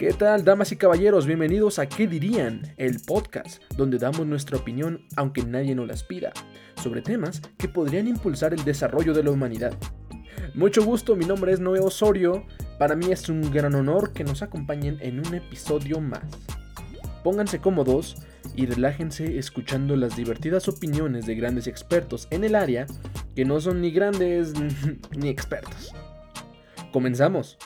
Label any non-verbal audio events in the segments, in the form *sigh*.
¿Qué tal, damas y caballeros? Bienvenidos a ¿Qué dirían? El podcast, donde damos nuestra opinión, aunque nadie nos las pida, sobre temas que podrían impulsar el desarrollo de la humanidad. Mucho gusto, mi nombre es Noé Osorio. Para mí es un gran honor que nos acompañen en un episodio más. Pónganse cómodos y relájense escuchando las divertidas opiniones de grandes expertos en el área que no son ni grandes *laughs* ni expertos. Comenzamos.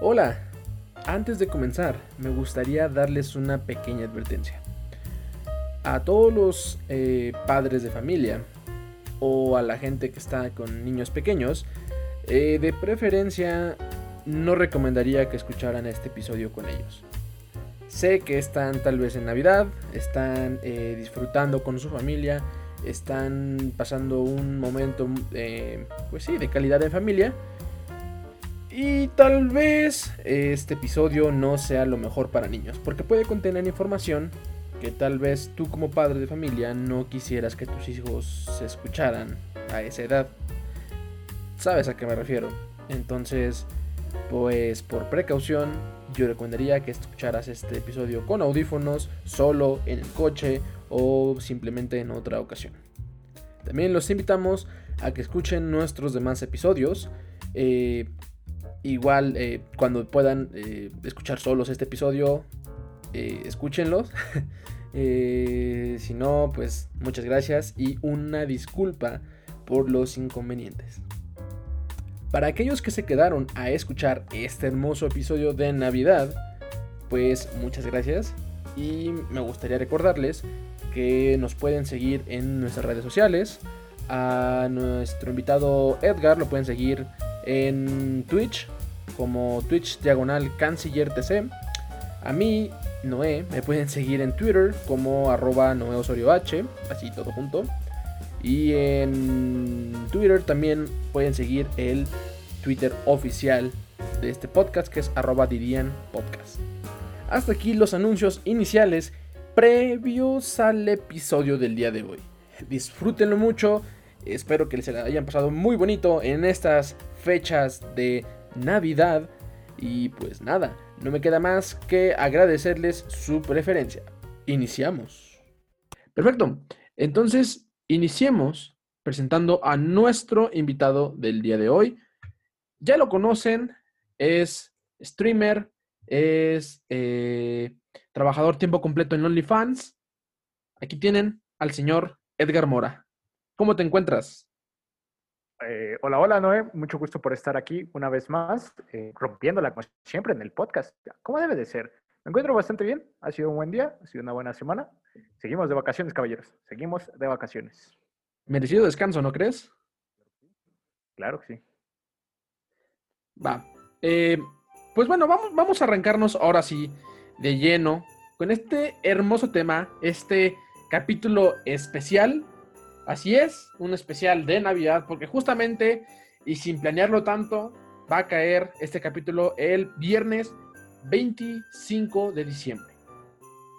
Hola, antes de comenzar me gustaría darles una pequeña advertencia. A todos los eh, padres de familia o a la gente que está con niños pequeños, eh, de preferencia no recomendaría que escucharan este episodio con ellos. Sé que están tal vez en Navidad, están eh, disfrutando con su familia, están pasando un momento, pues sí, de calidad de familia. Y tal vez este episodio no sea lo mejor para niños, porque puede contener información que tal vez tú como padre de familia no quisieras que tus hijos se escucharan a esa edad. ¿Sabes a qué me refiero? Entonces, pues por precaución, yo recomendaría que escucharas este episodio con audífonos, solo, en el coche o simplemente en otra ocasión. También los invitamos a que escuchen nuestros demás episodios. Eh, Igual, eh, cuando puedan eh, escuchar solos este episodio, eh, escúchenlos. *laughs* si no, pues muchas gracias y una disculpa por los inconvenientes. Para aquellos que se quedaron a escuchar este hermoso episodio de Navidad, pues muchas gracias y me gustaría recordarles que nos pueden seguir en nuestras redes sociales. A nuestro invitado Edgar lo pueden seguir en Twitch como Twitch diagonal canciller TC. A mí, Noé, me pueden seguir en Twitter como arroba Noé Osorio así todo junto. Y en Twitter también pueden seguir el Twitter oficial de este podcast que es arroba Dirían Podcast. Hasta aquí los anuncios iniciales previos al episodio del día de hoy. Disfrútenlo mucho, espero que les hayan pasado muy bonito en estas fechas de Navidad. Y pues nada, no me queda más que agradecerles su preferencia. Iniciamos. Perfecto. Entonces, iniciemos presentando a nuestro invitado del día de hoy. Ya lo conocen, es streamer, es eh, trabajador tiempo completo en OnlyFans. Aquí tienen al señor Edgar Mora. ¿Cómo te encuentras? Eh, hola, hola Noé, mucho gusto por estar aquí una vez más, eh, rompiéndola como siempre en el podcast, ¿Cómo debe de ser. Me encuentro bastante bien, ha sido un buen día, ha sido una buena semana. Seguimos de vacaciones, caballeros, seguimos de vacaciones. Merecido descanso, ¿no crees? Claro que sí. Va. Eh, pues bueno, vamos, vamos a arrancarnos ahora sí de lleno con este hermoso tema, este capítulo especial Así es, un especial de Navidad, porque justamente, y sin planearlo tanto, va a caer este capítulo el viernes 25 de diciembre.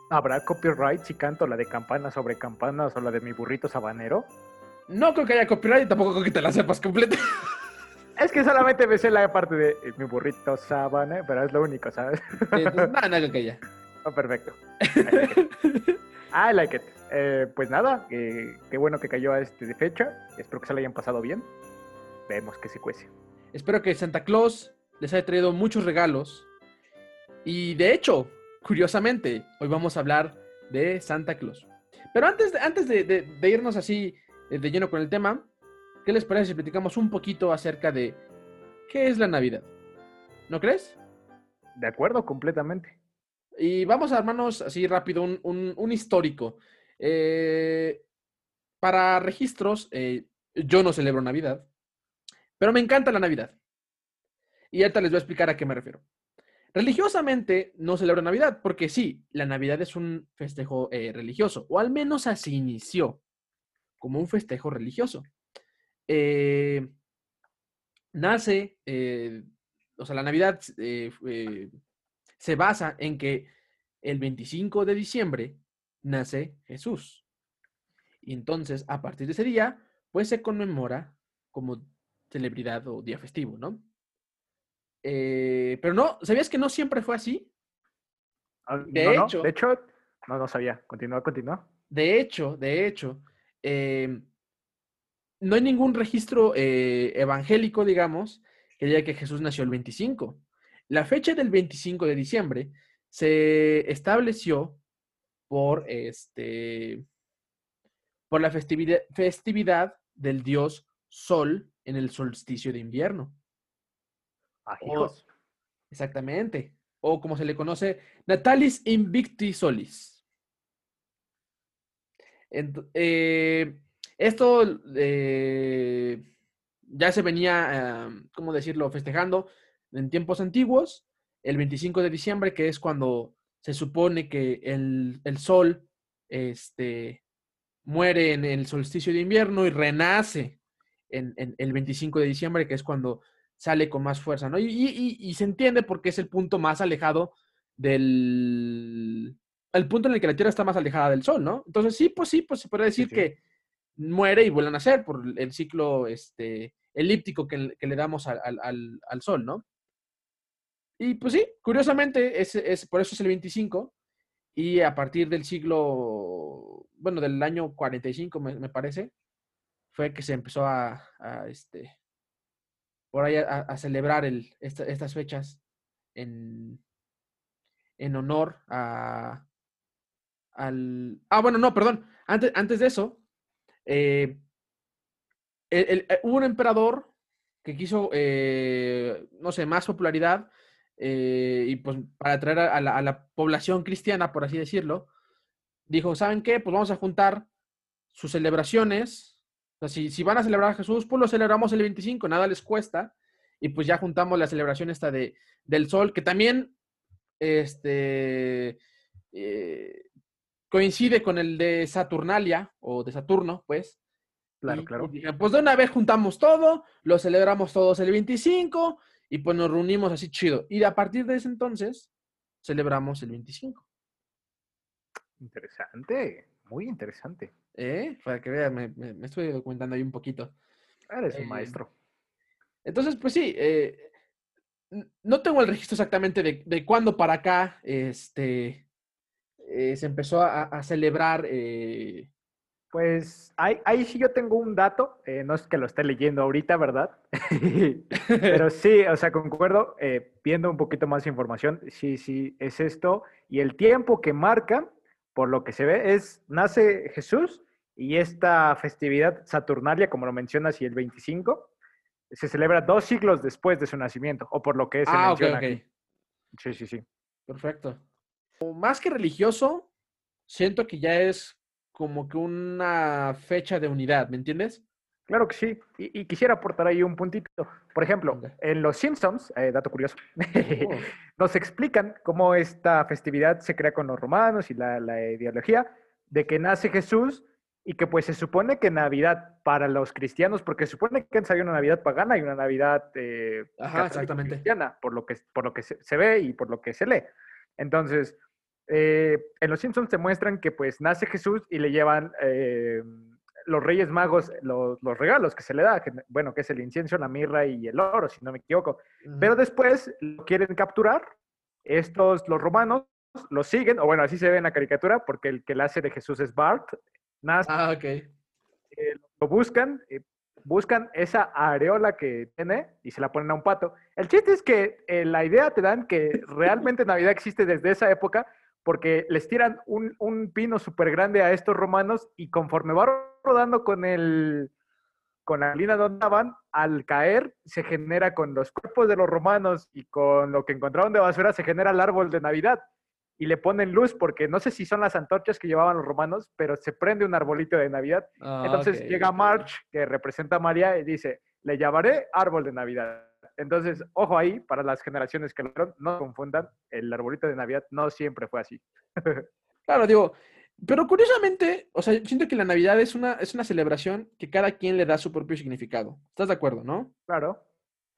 ¿Habrá copyright si canto la de campanas sobre campanas o la de mi burrito sabanero? No creo que haya copyright y tampoco creo que te la sepas completa. *laughs* Es que solamente me sé la parte de eh, mi burrito sabana, pero es lo único, ¿sabes? no, no creo que haya. *laughs* Oh, perfecto. *laughs* I like it. Eh, pues nada, eh, qué bueno que cayó a este de fecha. Espero que se lo hayan pasado bien. Vemos que se cuece. Espero que Santa Claus les haya traído muchos regalos. Y de hecho, curiosamente, hoy vamos a hablar de Santa Claus. Pero antes, de, antes de, irnos así eh, de lleno con el tema, ¿qué les parece si platicamos un poquito acerca de qué es la Navidad? ¿No crees? De acuerdo, completamente. Y vamos a armarnos así rápido un, un histórico. Eh, para registros, eh, yo no celebro Navidad, pero me encanta la Navidad. Y ahorita les voy a explicar a qué me refiero. Religiosamente no celebro Navidad, porque sí, la Navidad es un festejo eh, religioso, o al menos así inició, como un festejo religioso. nace, o sea, la Navidad se basa en que el 25 de diciembre nace Jesús. Y entonces, a partir de ese día, pues se conmemora como celebridad o día festivo, ¿no? Eh, pero no, ¿sabías que no siempre fue así? Ah, De no, no, hecho- de hecho, no, no sabía. Continúa, continúa. De hecho, de hecho, eh, no hay ningún registro eh, evangélico, digamos, que diga que Jesús nació el 25. La fecha del 25 de diciembre se estableció por este por la festividad, festividad del dios Sol en el solsticio de invierno. Ah, hijos. Exactamente. O como se le conoce, Natalis Invicti Solis. Ent- eh, esto eh, ya se venía, eh, ¿cómo decirlo?, festejando en tiempos antiguos, el 25 de diciembre, que es cuando se supone que el, el sol este, muere en el solsticio de invierno y renace en, en el 25 de diciembre, que es cuando sale con más fuerza, ¿no? Y, y- y- se entiende porque es el punto más alejado del... El punto en el que la Tierra está más alejada del Sol, ¿no? Entonces sí, pues sí, pues se puede decir sí. que muere y vuelve a nacer por el ciclo este, elíptico que, le- que le damos al- al- al Sol, ¿no? Y pues sí, curiosamente, es, es, por eso es el 25. Y a partir del siglo, bueno, del año 45, me, me parece, fue que se empezó a, este, por ahí a, celebrar el, esta- estas fechas en, en honor a, al... Ah, bueno, no, perdón. Antes, antes de eso, eh, el- eh, hubo un emperador que quiso, eh, no sé, más popularidad eh, y pues para atraer a, la, a la población cristiana, por así decirlo, dijo, ¿saben qué? Pues vamos a juntar sus celebraciones. O sea, si, si van a celebrar a Jesús, pues lo celebramos el 25, nada les cuesta. Y pues ya juntamos la celebración esta de, del sol, que también este, eh, coincide con el de Saturnalia, o de Saturno, pues. Claro, Y- claro. y pues de una vez juntamos todo, lo celebramos todos el 25 y pues nos reunimos así chido. Y a partir de ese entonces celebramos el 25. Interesante, muy interesante. ¿eh? Para que vean, me, me- me estoy documentando ahí un poquito. Eres un Eh, maestro. Entonces, pues sí, eh, no tengo el registro exactamente de, de cuándo para acá este, eh, se empezó a, a celebrar. eh, Pues ahí, ahí sí yo tengo un dato, eh, no es que lo esté leyendo ahorita, ¿verdad? *laughs* Pero *laughs* sí, o sea, concuerdo, eh, viendo un poquito más información, sí, sí, es esto. Y el tiempo que marca, por lo que se ve, es, nace Jesús y esta festividad saturnalia, como lo mencionas, y el 25, se celebra dos siglos después de su nacimiento, o por lo que se ah, menciona aquí. Sí, sí, sí. Perfecto. Más que religioso, siento que ya es como que una fecha de unidad, ¿me entiendes? Claro que sí. Y, y quisiera aportar ahí un puntito. Por ejemplo, en Los Simpsons, eh, dato curioso, Oh, *laughs* nos explican cómo esta festividad se crea con los romanos y la, la ideología de que nace Jesús y que pues se supone que Navidad para los cristianos, porque se supone que antes había una Navidad pagana y una Navidad eh, Ajá, exactamente. cristiana, por lo que, por lo que se, se ve y por lo que se lee. Entonces, eh, en Los Simpsons te muestran que pues nace Jesús y le llevan eh, los Reyes Magos los, los regalos que se le da, que, bueno, que es el incienso, la mirra y el oro, si no me equivoco. ujú. Pero después lo quieren capturar. Estos, los romanos, lo siguen, o bueno, así se ve en la caricatura, porque el que la hace de Jesús es Bart. Nace, Ah, ok. eh, lo buscan, eh, buscan esa areola que tiene y se la ponen a un pato. El chiste es que eh, la idea te dan que realmente Navidad existe desde esa época, porque les tiran un, un pino súper grande a estos romanos y conforme va rodando con el con la línea donde van, al caer se genera con los cuerpos de los romanos y con lo que encontraron de basura, se genera el árbol de Navidad. Y le ponen luz porque no sé si son las antorchas que llevaban los romanos, pero se prende un arbolito de Navidad. Ah, Entonces llega. March, que representa a María, y dice, le llamaré árbol de Navidad. Entonces, ojo ahí, para las generaciones que lo vieron, no confundan, el arbolito de Navidad no siempre fue así. *laughs* Claro, digo, pero curiosamente, o sea, siento que la Navidad es una, es una celebración que cada quien le da su propio significado. ¿Estás de acuerdo, no? Claro.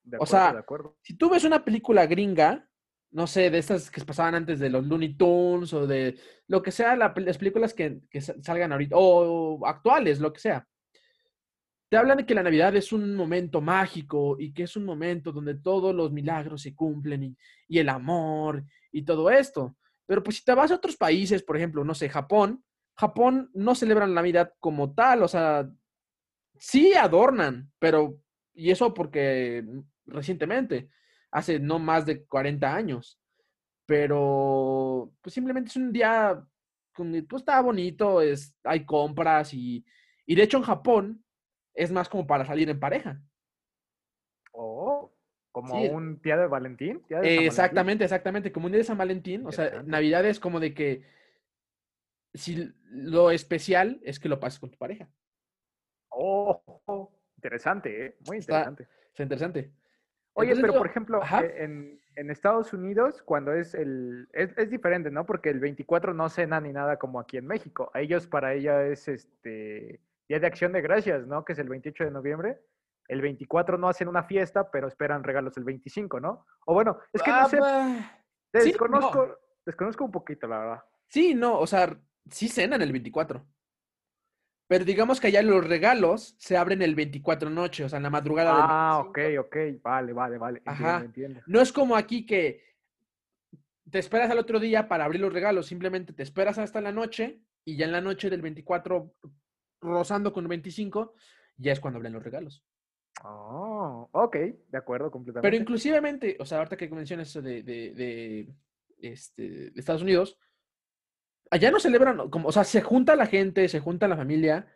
De O acuerdo, sea, de acuerdo. Si tú ves una película gringa, no sé, de estas que pasaban antes de los Looney Tunes o de lo que sea, la las películas que, que sa- salgan ahorita, o actuales, lo que sea. Te hablan de que la Navidad es un momento mágico y que es un momento donde todos los milagros se cumplen y, el amor y todo esto. Pero pues si te vas a otros países, por ejemplo, no sé, Japón, Japón no celebran la Navidad como tal, o sea, sí adornan, pero, y eso porque recientemente, hace no más de 40 años, pero pues simplemente es un día, pues está bonito, es, hay compras y, y de hecho en Japón es más como para salir en pareja. Oh, como un día de Valentín. exactamente, exactamente, como un día de San Valentín. O sea, Navidad es como de que si lo especial es que lo pases con tu pareja. Oh, interesante, ¿eh? muy interesante. Está, interesante. Oye, pero por ejemplo, eh, en, en, Estados Unidos, cuando es el. Es, es, diferente, ¿no? Porque el 24 no cena ni nada como aquí en México. A ellos, para ella, es este. Día de Acción de Gracias, ¿no? Que es el 28 de noviembre. El 24 no hacen una fiesta, pero esperan regalos el 25, ¿no? O bueno, es que no sé. Ah, desconozco, desconozco un poquito, la verdad. Sí, no, o sea, sí cenan el 24. Pero digamos que allá los regalos se abren el 24 noche, o sea, en la madrugada del Ah, ok, ok, vale, vale, vale. Ajá. entiendo. No es como aquí que te esperas al otro día para abrir los regalos, simplemente te esperas hasta la noche y ya en la noche del 24, rozando con el 25, ya es cuando abren los regalos. Oh, ok, de acuerdo, completamente. Pero inclusivamente, o sea, ahorita que mencionas eso de, de, de, este, de Estados Unidos, allá no celebran, como, o sea, se junta la gente, se junta la familia,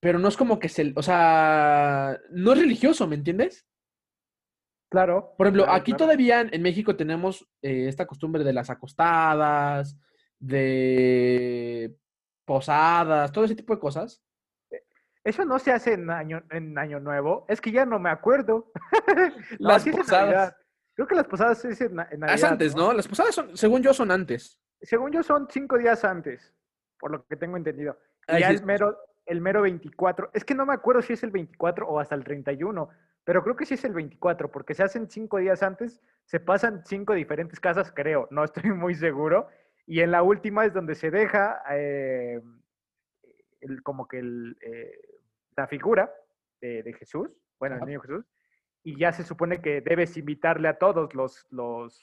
pero no es como que se, o sea, no es religioso, ¿me entiendes? Claro. Por ejemplo, aquí todavía en México tenemos eh, esta costumbre de las acostadas, de posadas, todo ese tipo de cosas. Eso no se hace en año, en año nuevo. Es que ya no me acuerdo. *laughs* las posadas. Creo que las posadas es en, Navidad. Es antes, ¿no? Las posadas, son, según yo, son antes. Según yo, son cinco días antes, por lo que tengo entendido. Y ya el, mero, el mero 24. Es que no me acuerdo si es el 24 o hasta el 31, pero creo que sí es el 24, porque se hacen cinco días antes, se pasan cinco diferentes casas, creo, no estoy *laughs* muy seguro. Y en la última es donde se deja eh, el, como que el, eh, la figura de, Jesús, bueno, el niño Jesús, y ya se supone que debes invitarle a todos los, los,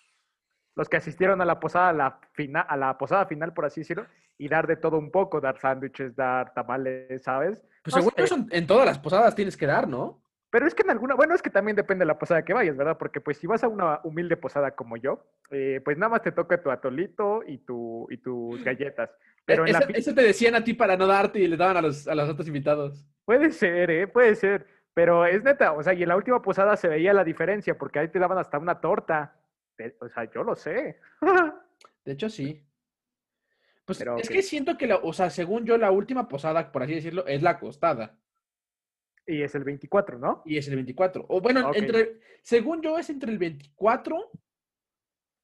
los que asistieron a la posada, a la, a la posada final, por así decirlo, y dar de todo un poco, dar sándwiches, dar tamales, ¿sabes? Pues seguro eso en todas las posadas tienes que dar, ¿no? Pero es que en alguna, bueno, es que también depende de la posada que vayas, ¿verdad? Porque pues si vas a una humilde posada como yo, eh, pues nada más te toca tu atolito y, tu, y tus *laughs* galletas. Pero en eso, te decían a ti para no darte y le daban a los, a los otros invitados. Puede ser, ¿eh? Puede ser. Pero es neta, o sea, y en la última posada se veía la diferencia, porque ahí te daban hasta una torta. O sea, yo lo sé. *laughs* De hecho, sí. Pues es que siento que, la, o sea, según yo, la última posada, por así decirlo, es la acostada. Y es el 24, ¿no? Y es el 24. O bueno, entre, según yo, es entre el 24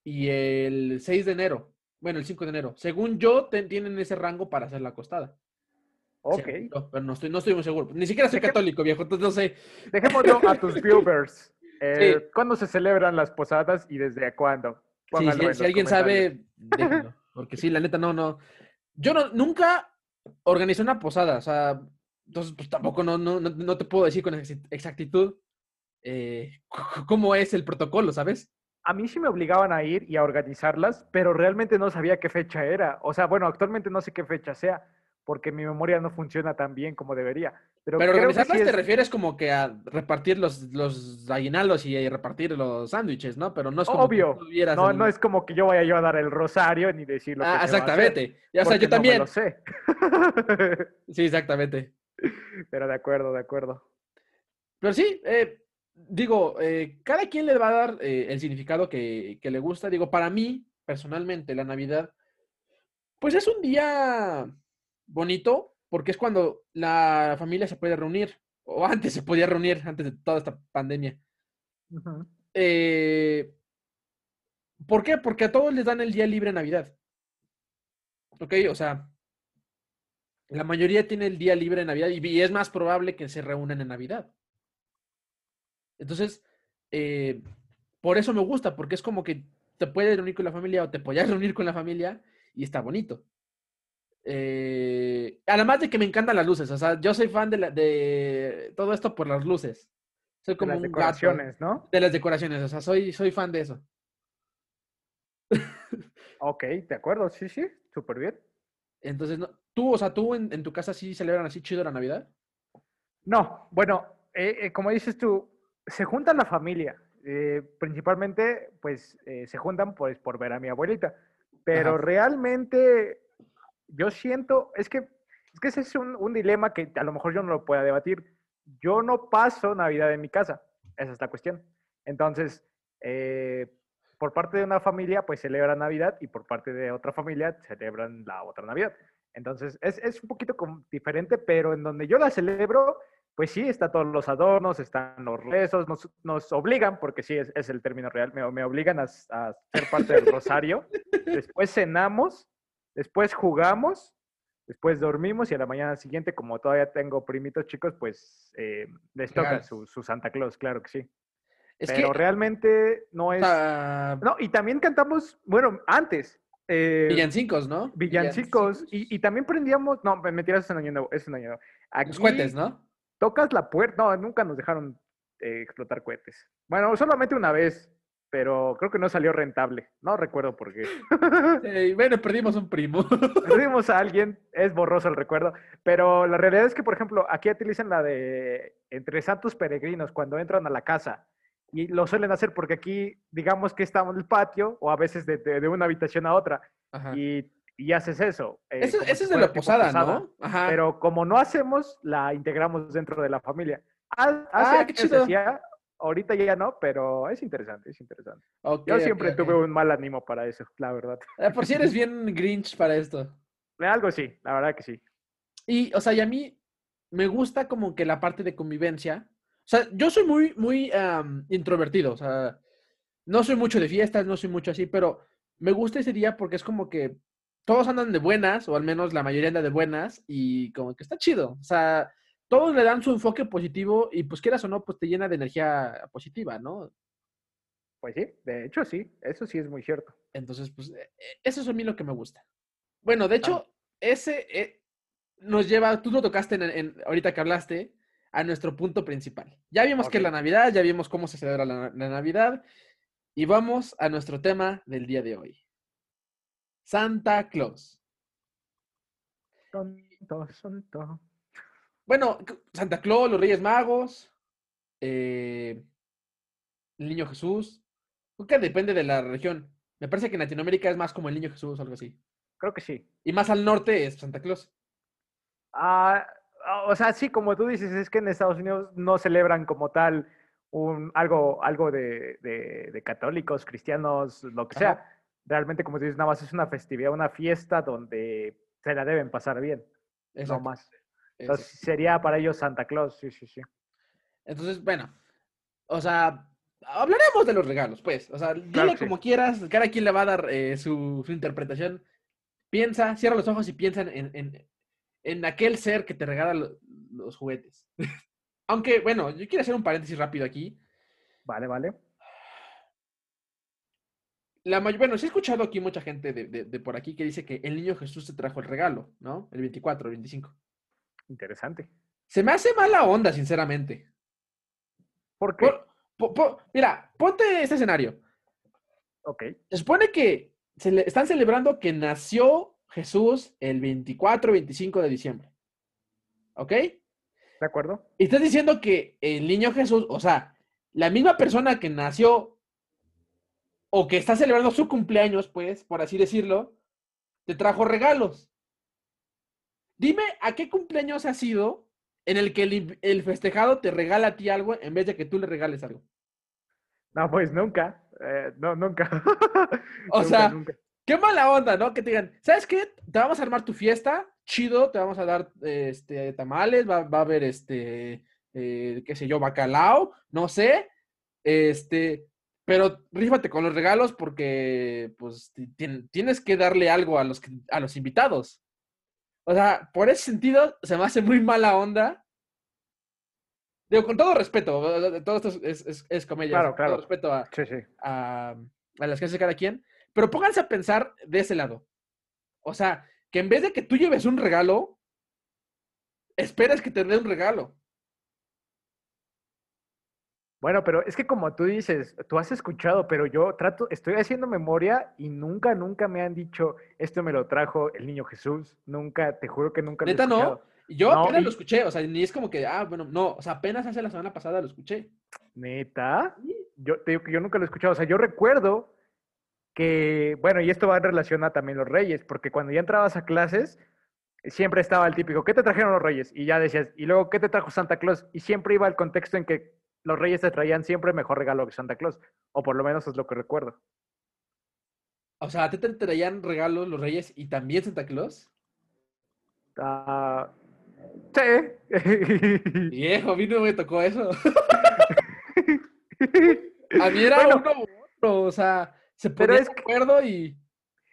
y el 6 de enero. Bueno, el 5 de enero. Según yo, tienen ese rango para hacer la acostada. Ok. pero no estoy, no estoy muy seguro. Ni siquiera soy católico, viejo, entonces no sé. Dejémoslo a tus *laughs* viewers. Eh, ¿Cuándo se celebran las posadas y desde cuándo? Sí, si, alguien sabe, déjenlo. Porque sí, la neta, no, no. Yo no, nunca organizé una posada, o sea, entonces pues tampoco no, no, no te puedo decir con exactitud eh, cómo es el protocolo, ¿sabes? a mí sí me obligaban a ir y a organizarlas, pero realmente no sabía qué fecha era. O sea, bueno, actualmente no sé qué fecha sea, porque mi memoria no funciona tan bien como debería. Pero, pero organizarlas te refieres como que a repartir los, los aguinaldos y repartir los sándwiches, ¿no? Pero no es como Obvio. Que no, no es como que yo vaya yo a dar el rosario ni decir lo ah, que exactamente. o sea, yo también. lo sé. sí, exactamente. Pero de acuerdo, de acuerdo. Pero sí, eh, digo, eh, cada quien le va a dar eh, el significado que, le gusta. Digo, para mí, personalmente, la Navidad, pues es un día bonito porque es cuando la familia se puede reunir, o antes se podía reunir, antes de toda esta pandemia. Eh, ¿Por qué? Porque a todos les dan el día libre en Navidad. Ok, o sea, la mayoría tiene el día libre en Navidad y es más probable que se reúnan en Navidad. Entonces, eh, por eso me gusta, porque es como que te puedes reunir con la familia o te podías *laughs* reunir con la familia y está bonito. Eh, además de que me encantan las luces, o sea, yo soy fan de, la- de todo esto por las luces. Soy De como las un gato decoraciones, ¿no? de las decoraciones, o sea, soy, soy fan de eso. Ok, de acuerdo, sí, sí, súper bien. Entonces, no, tú, o sea, tú en, en tu casa sí celebran así chido la Navidad. No, bueno, eh, eh, como dices tú, se junta la familia. eh, principalmente, pues, se juntan pues, por ver a mi abuelita. Pero Ajá. realmente, yo siento, es que, es que ese es un, un dilema que a lo mejor yo no lo pueda debatir. Yo no paso Navidad en mi casa. Esa es la cuestión. Entonces, eh, por parte de una familia, pues celebran Navidad y por parte de otra familia celebran la otra Navidad. Entonces, es, es un poquito como diferente, pero en donde yo la celebro, pues sí, está todos los adornos, están los rezos, nos, nos obligan, porque sí, es, es el término real, me, me obligan a, a ser parte del rosario. Después cenamos, después jugamos, después dormimos y a la mañana siguiente, como todavía tengo primitos chicos, pues eh, les toca su, su Santa Claus, claro que sí. Es Pero que, realmente no es... sea, No, y también cantamos, bueno, antes. eh, villancicos, ¿no? villancicos. Y, y también prendíamos, no, me tiras es un año nuevo, es un año nuevo. Los cohetes, ¿no? Tocas la puerta, no, nunca nos dejaron eh, explotar cohetes. Bueno, solamente una vez, pero creo que no salió rentable. No recuerdo por qué. *laughs* Eh, bueno, perdimos un primo. *laughs* Perdimos a alguien, es borroso el recuerdo, pero la realidad es que, por ejemplo, aquí utilizan la de entre santos peregrinos cuando entran a la casa y lo suelen hacer porque aquí, digamos que estamos en el patio o a veces de, de- de una habitación a otra Ajá. y, y haces eso. eh, Eso, eso si es de la tipo posada, ¿no? Ajá. Pero como no hacemos, la integramos dentro de la familia. Ha- Ah, Hace qué chido. hacía, ahorita ya no, pero es interesante, es interesante. Ok, Yo siempre ok. tuve un mal ánimo para eso, la verdad. Eh, Por si eres *laughs* bien Grinch para esto. Algo sí, la verdad que sí. Y, o sea, y a mí me gusta como que la parte de convivencia. O sea, yo soy muy, muy am, introvertido. O sea, no soy mucho de fiestas, no soy mucho así, pero me gusta ese día porque es como que todos andan de buenas, o al menos la mayoría anda de buenas, y como que está chido. O sea, todos le dan su enfoque positivo y pues quieras o no, pues te llena de energía positiva, ¿no? Pues sí, de hecho sí, eso sí es muy cierto. Entonces, pues, eh, eh, eso es a mí lo que me gusta. Bueno, de hecho, ese eh, nos lleva, tú lo tocaste en, en- ahorita que hablaste, a nuestro punto principal. Ya vimos que es la. Navidad, ya vimos cómo se celebra la, la Navidad, y vamos a nuestro tema del día de hoy. Santa Claus. Tonto, tonto. Bueno, Santa Claus, los Reyes Magos, eh, el Niño Jesús. Creo que depende de la región. Me parece que en Latinoamérica es más como el Niño Jesús o algo así. Creo que sí. Y más al norte es Santa Claus. Ah, o sea, sí, como tú dices, es que en Estados Unidos no celebran como tal un, algo, algo de, de- de católicos, cristianos, lo que Ajá. sea. Realmente, como tú dices, nada más es una festividad, una fiesta donde se la deben pasar bien, no Exacto, más. exacto. Entonces, sería para ellos Santa Claus, sí, sí, sí. Entonces, bueno, o sea, hablaremos de los regalos, pues. O sea, dile Claro que sí. como quieras, cada quien le va a dar eh, su, su interpretación. Piensa, cierra los ojos y piensa en, en, en aquel ser que te regala lo- los juguetes. *laughs* Aunque, bueno, yo quiero hacer un paréntesis rápido aquí. Vale, vale. La bueno, sí he escuchado aquí mucha gente de, de- de por aquí que dice que el niño Jesús te trajo el regalo, ¿no? El 24, el 25. Interesante. Se me hace mala onda, sinceramente. ¿Por qué? Por- mira, ponte este escenario. Ok, Se supone que se le- están celebrando que nació Jesús el 24, 25 de diciembre. ¿Ok? ¿de acuerdo? Y estás diciendo que el niño Jesús, o sea, la misma persona que nació o que está celebrando su cumpleaños, pues, por así decirlo, te trajo regalos. Dime a qué cumpleaños ha sido en el que el, festejado te regala a ti algo en vez de que tú le regales algo. No, pues nunca. eh, no, nunca. *laughs* O Nunca, sea, nunca. Qué mala onda, ¿no? Que te digan, ¿sabes qué? Te vamos a armar tu fiesta, chido, te vamos a dar este, tamales, va, va a haber este, eh, qué sé yo, bacalao, no sé, este, pero rífate con los regalos porque, pues, ti- tien- tienes que darle algo a los, a los invitados. O sea, por ese sentido, se me hace muy mala onda. Digo, con todo respeto, todo esto es, es, es- es comedia, Claro, con claro. todo respeto a, Sí, sí. a, a las que hace cada quien, pero pónganse a pensar de ese lado. O sea, que en vez de que tú lleves un regalo, esperas que te dé un regalo. Bueno, pero es que como tú dices, tú has escuchado, pero yo trato, estoy haciendo memoria y nunca, nunca me han dicho, esto me lo trajo el niño Jesús. Nunca, te juro que nunca lo he escuchado. no. Yo no, apenas lo escuché, o sea, ni es como que, ah, bueno, no, o sea, apenas hace la semana pasada lo escuché. ¿Neta? Yo te digo que yo nunca lo he escuchado. O sea, yo recuerdo que, bueno, y esto va en relación a también los reyes, porque cuando ya entrabas a clases, siempre estaba el típico, ¿qué te trajeron los reyes? Y ya decías, y luego, ¿qué te trajo Santa Claus? Y siempre iba el contexto en que los reyes te traían siempre mejor regalo que Santa Claus, o por lo menos es lo que recuerdo. O sea, ¿a ti te traían regalos los reyes y también Santa Claus? Ah, sí. *laughs* Viejo, a mí no me tocó eso. *laughs* a mí era uno o sea, se ponía de acuerdo y...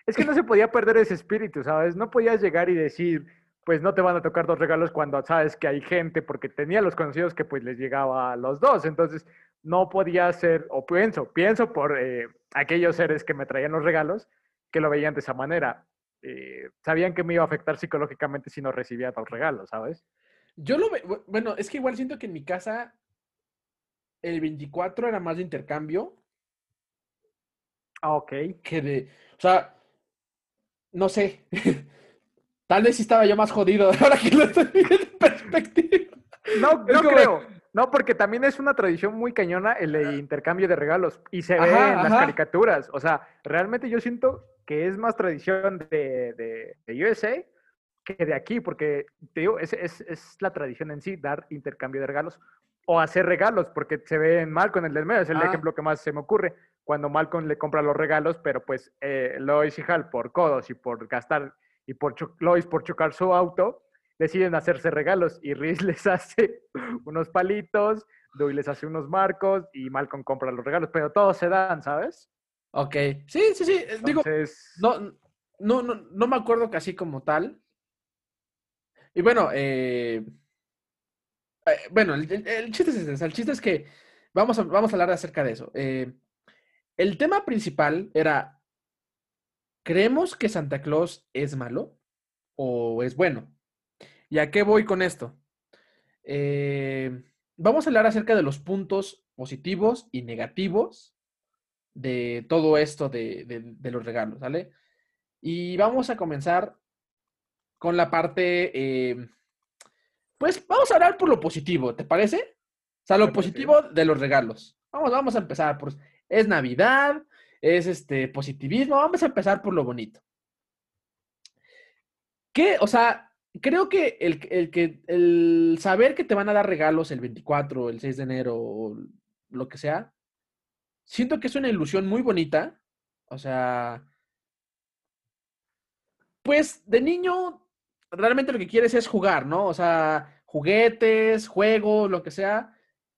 Es que no se podía perder ese espíritu, ¿sabes? No podías llegar y decir, pues no te van a tocar dos regalos cuando sabes que hay gente, porque tenía los conocidos que pues les llegaba a los dos. Entonces, no podía ser, o pienso, pienso por eh, aquellos seres que me traían los regalos, que lo veían de esa manera. Eh, sabían que me iba a afectar psicológicamente si no recibía dos regalos, ¿sabes? Yo lo veo, bueno, es que igual siento que en mi casa el 24 era más de intercambio. Ah, ok. Que de, o sea, no sé. *laughs* Tal vez sí estaba yo más jodido *laughs* ahora que lo estoy viendo en perspectiva. No, no creo. No, porque también es una tradición muy cañona el intercambio de regalos y se ve en las caricaturas. O sea, realmente yo siento que es más tradición de, de, USA que de aquí, porque te digo, es, es, es, la tradición en sí, dar intercambio de regalos o hacer regalos, porque se ve en Malcolm, el del medio, es el ah. ejemplo que más se me ocurre, cuando Malcolm le compra los regalos, pero pues eh, Lois y Hal por codos y por gastar y por Lois por chocar su auto, deciden hacerse regalos y Reese *laughs* les hace unos palitos, Dewey les hace unos marcos y Malcolm compra los regalos, pero todos se dan, ¿sabes? Ok, sí, sí, sí, digo, no, no, no, no me acuerdo casi como tal. Y bueno, eh, eh bueno, el, chiste es el chiste es que vamos a, vamos a hablar acerca de eso. Eh, el tema principal era ¿creemos que Santa Claus es malo o es bueno? ¿Y a qué voy con esto? Eh, vamos a hablar acerca de los puntos positivos y negativos de todo esto de, los regalos, ¿vale? Y vamos a comenzar con la parte, pues vamos a hablar por lo positivo, ¿te parece? O sea, lo positivo de los regalos. Vamos, vamos a empezar por, es Navidad, es este positivismo. Vamos a empezar por lo bonito. ¿Qué? O sea, creo que el, que el saber que te van a dar regalos el 24, el 6 de enero o lo que sea, siento que es una ilusión muy bonita. O sea, pues de niño realmente lo que quieres es jugar, ¿no? O sea, juguetes, juegos, lo que sea.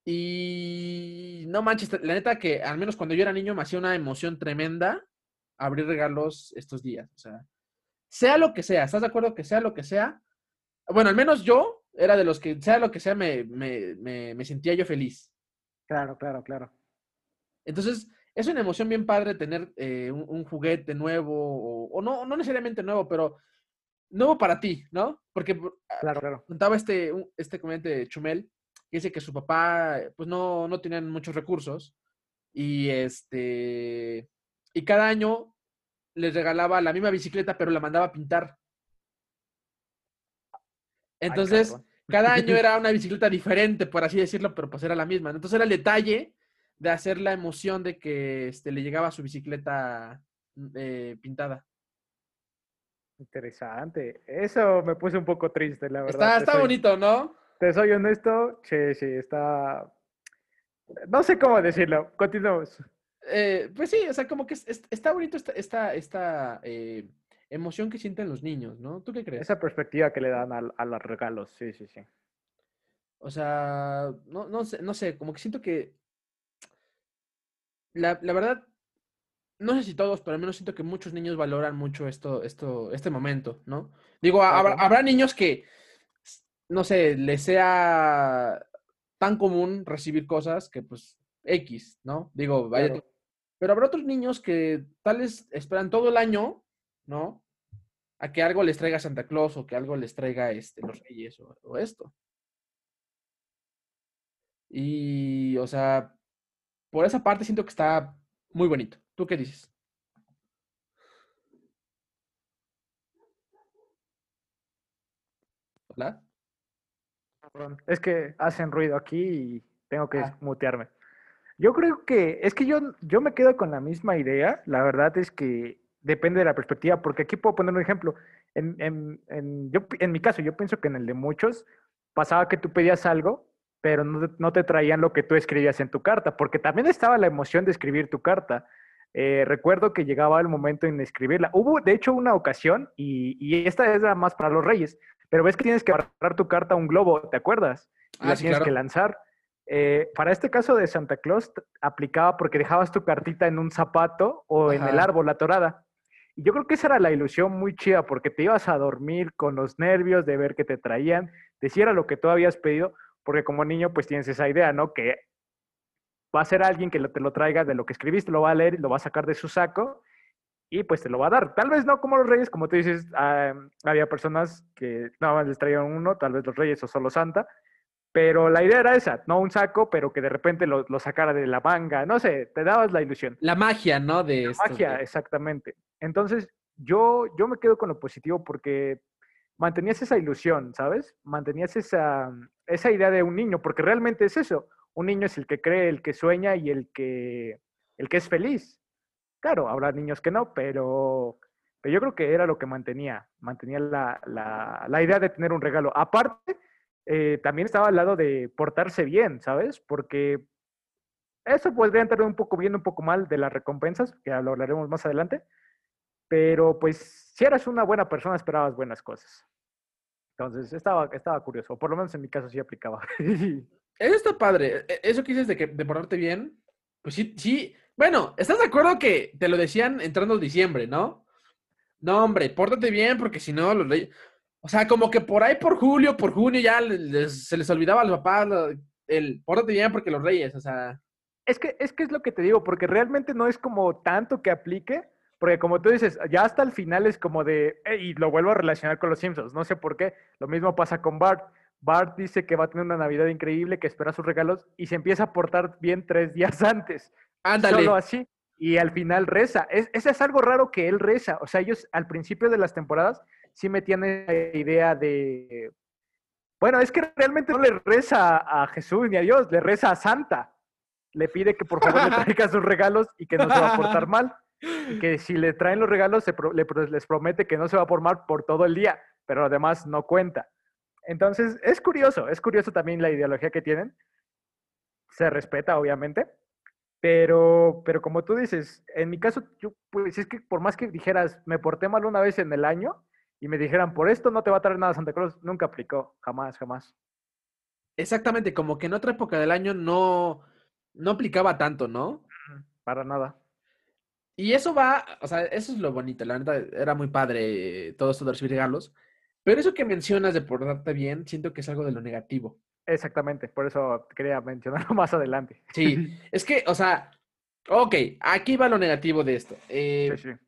Y no manches, la neta que al menos cuando yo era niño me hacía una emoción tremenda abrir regalos estos días. O sea, sea lo que sea, ¿estás de acuerdo que sea lo que sea? Bueno, al menos yo era de los que, sea lo que sea, me, me, sentía yo feliz. Claro, claro, claro. Entonces, es una emoción bien padre tener eh, un, juguete nuevo, o, no, no necesariamente nuevo, pero nuevo para ti, ¿no? Porque claro, claro. contaba este, este comediante Chumel, dice que su papá, pues no, no tenían muchos recursos y este, y cada año les regalaba la misma bicicleta, pero la mandaba a pintar. Entonces, cada año *laughs* era una bicicleta diferente, por así decirlo, pero pues era la misma. Entonces era el detalle de hacer la emoción de que este, le llegaba su bicicleta eh, pintada. Interesante. Eso me puse un poco triste, la verdad. Está, está bonito, ¿no? Te soy honesto, sí, sí, está... No sé cómo decirlo, continuamos. Eh, pues sí, o sea, como que está bonito esta, esta, eh, emoción que sienten los niños, ¿no? ¿Tú qué crees? Esa perspectiva que le dan a, los regalos, sí, sí, sí. O sea, no, no, sé, no sé, como que siento que la, la, verdad, no sé si todos, pero al menos siento que muchos niños valoran mucho esto, esto, este momento, ¿no? Digo, habrá niños que no sé, le sea tan común recibir cosas que pues X, ¿no? Digo, vaya. Pero habrá otros niños que tal vez esperan todo el año, ¿no? a que algo les traiga Santa Claus o que algo les traiga este, los Reyes o, o esto. Y, o sea, por esa parte siento que está muy bonito. ¿Tú qué dices? ¿Hola? Es que hacen ruido aquí y tengo que Ah. mutearme. Yo creo que es que yo, yo me quedo con la misma idea. La verdad es que depende de la perspectiva, porque aquí puedo poner un ejemplo. En, en, en, yo, en mi caso, yo pienso que en el de muchos pasaba que tú pedías algo, pero no te, no te traían lo que tú escribías en tu carta, porque también estaba la emoción de escribir tu carta. Eh, recuerdo que llegaba el momento en escribirla. Hubo, de hecho, una ocasión, y, y esta es la más para los reyes, pero ves que tienes que agarrar tu carta a un globo, ¿te acuerdas? Y Ah, la sí, tienes que lanzar. Eh, para este caso de Santa Claus aplicaba porque dejabas tu cartita en un zapato o en el árbol atorada. Y yo creo que esa era la ilusión muy chida porque te ibas a dormir con los nervios de ver que te traían, de si era lo que tú habías pedido, porque como niño pues tienes esa idea, ¿no? Que va a ser alguien que te lo traiga de lo que escribiste, lo va a leer y lo va a sacar de su saco y pues te lo va a dar. Tal vez no como los reyes, como tú dices, ah, había personas que nada más les traían uno, tal vez los reyes o solo Santa, pero la idea era esa, no un saco, pero que de repente lo, lo sacara de la manga, no sé, te dabas la ilusión. La magia, ¿no? De estos Magia, de- exactamente. Entonces, yo, yo me quedo con lo positivo porque mantenías esa ilusión, ¿sabes? Mantenías esa, esa idea de un niño, porque realmente es eso. Un niño es el que cree, el que sueña y el que, el que es feliz. Claro, habrá niños que no, pero, yo creo que era lo que mantenía, mantenía la, la, la idea de tener un regalo. Aparte, eh, también estaba al lado de portarse bien, ¿sabes? Porque eso podría entrar un poco bien, un poco mal de las recompensas, que hablaremos más adelante. Pero pues si eras una buena persona, esperabas buenas cosas. Entonces estaba, estaba curioso, o por lo menos en mi caso sí aplicaba. *laughs* Eso está padre. E- Eso que dices de que de portarte bien, pues sí, sí. Bueno, ¿estás de acuerdo que te lo decían entrando diciembre, no? No, hombre, pórtate bien, porque si no, los reyes. O sea, como que por ahí por julio, por junio, ya les- se les olvidaba a los papás el pórtate bien porque los reyes, o sea. es, que, es que es lo que te digo, porque realmente no es como tanto que aplique, porque como tú dices, ya hasta el final es como de, y lo vuelvo a relacionar con los Simpsons, no sé por qué, lo mismo pasa con Bart. Bart dice que va a tener una Navidad increíble, que espera sus regalos y se empieza a portar bien tres días *laughs* antes. Ándale. Solo así. Y al final reza. Es, eso es algo raro que él reza. O sea, ellos al principio de las temporadas sí metían esa idea de. Bueno, es que realmente no le reza a Jesús ni a Dios, le reza a Santa. Le pide que por favor le *laughs* traiga sus regalos y que no se va a portar *laughs* mal. Que si le traen los regalos, se pro- le pro- les promete que no se va a portar por todo el día, pero además no cuenta. Entonces, es curioso, es curioso también la ideología que tienen. Se respeta, obviamente, pero, pero como tú dices, en mi caso, yo, pues es que por más que dijeras, me porté mal una vez en el año y me dijeran, por esto no te va a traer nada Santa Cruz, nunca aplicó, jamás, jamás. Exactamente, como que en otra época del año no, no aplicaba tanto, ¿no? Para nada. Y eso va, o sea, eso es lo bonito, la neta, era muy padre eh, todo esto de recibir regalos. Pero eso que mencionas de portarte bien, siento que es algo de lo negativo. Exactamente, por eso quería mencionarlo *laughs* más adelante. Sí, *laughs* es que, o sea, ok, aquí va lo negativo de esto. Eh, Sí, sí.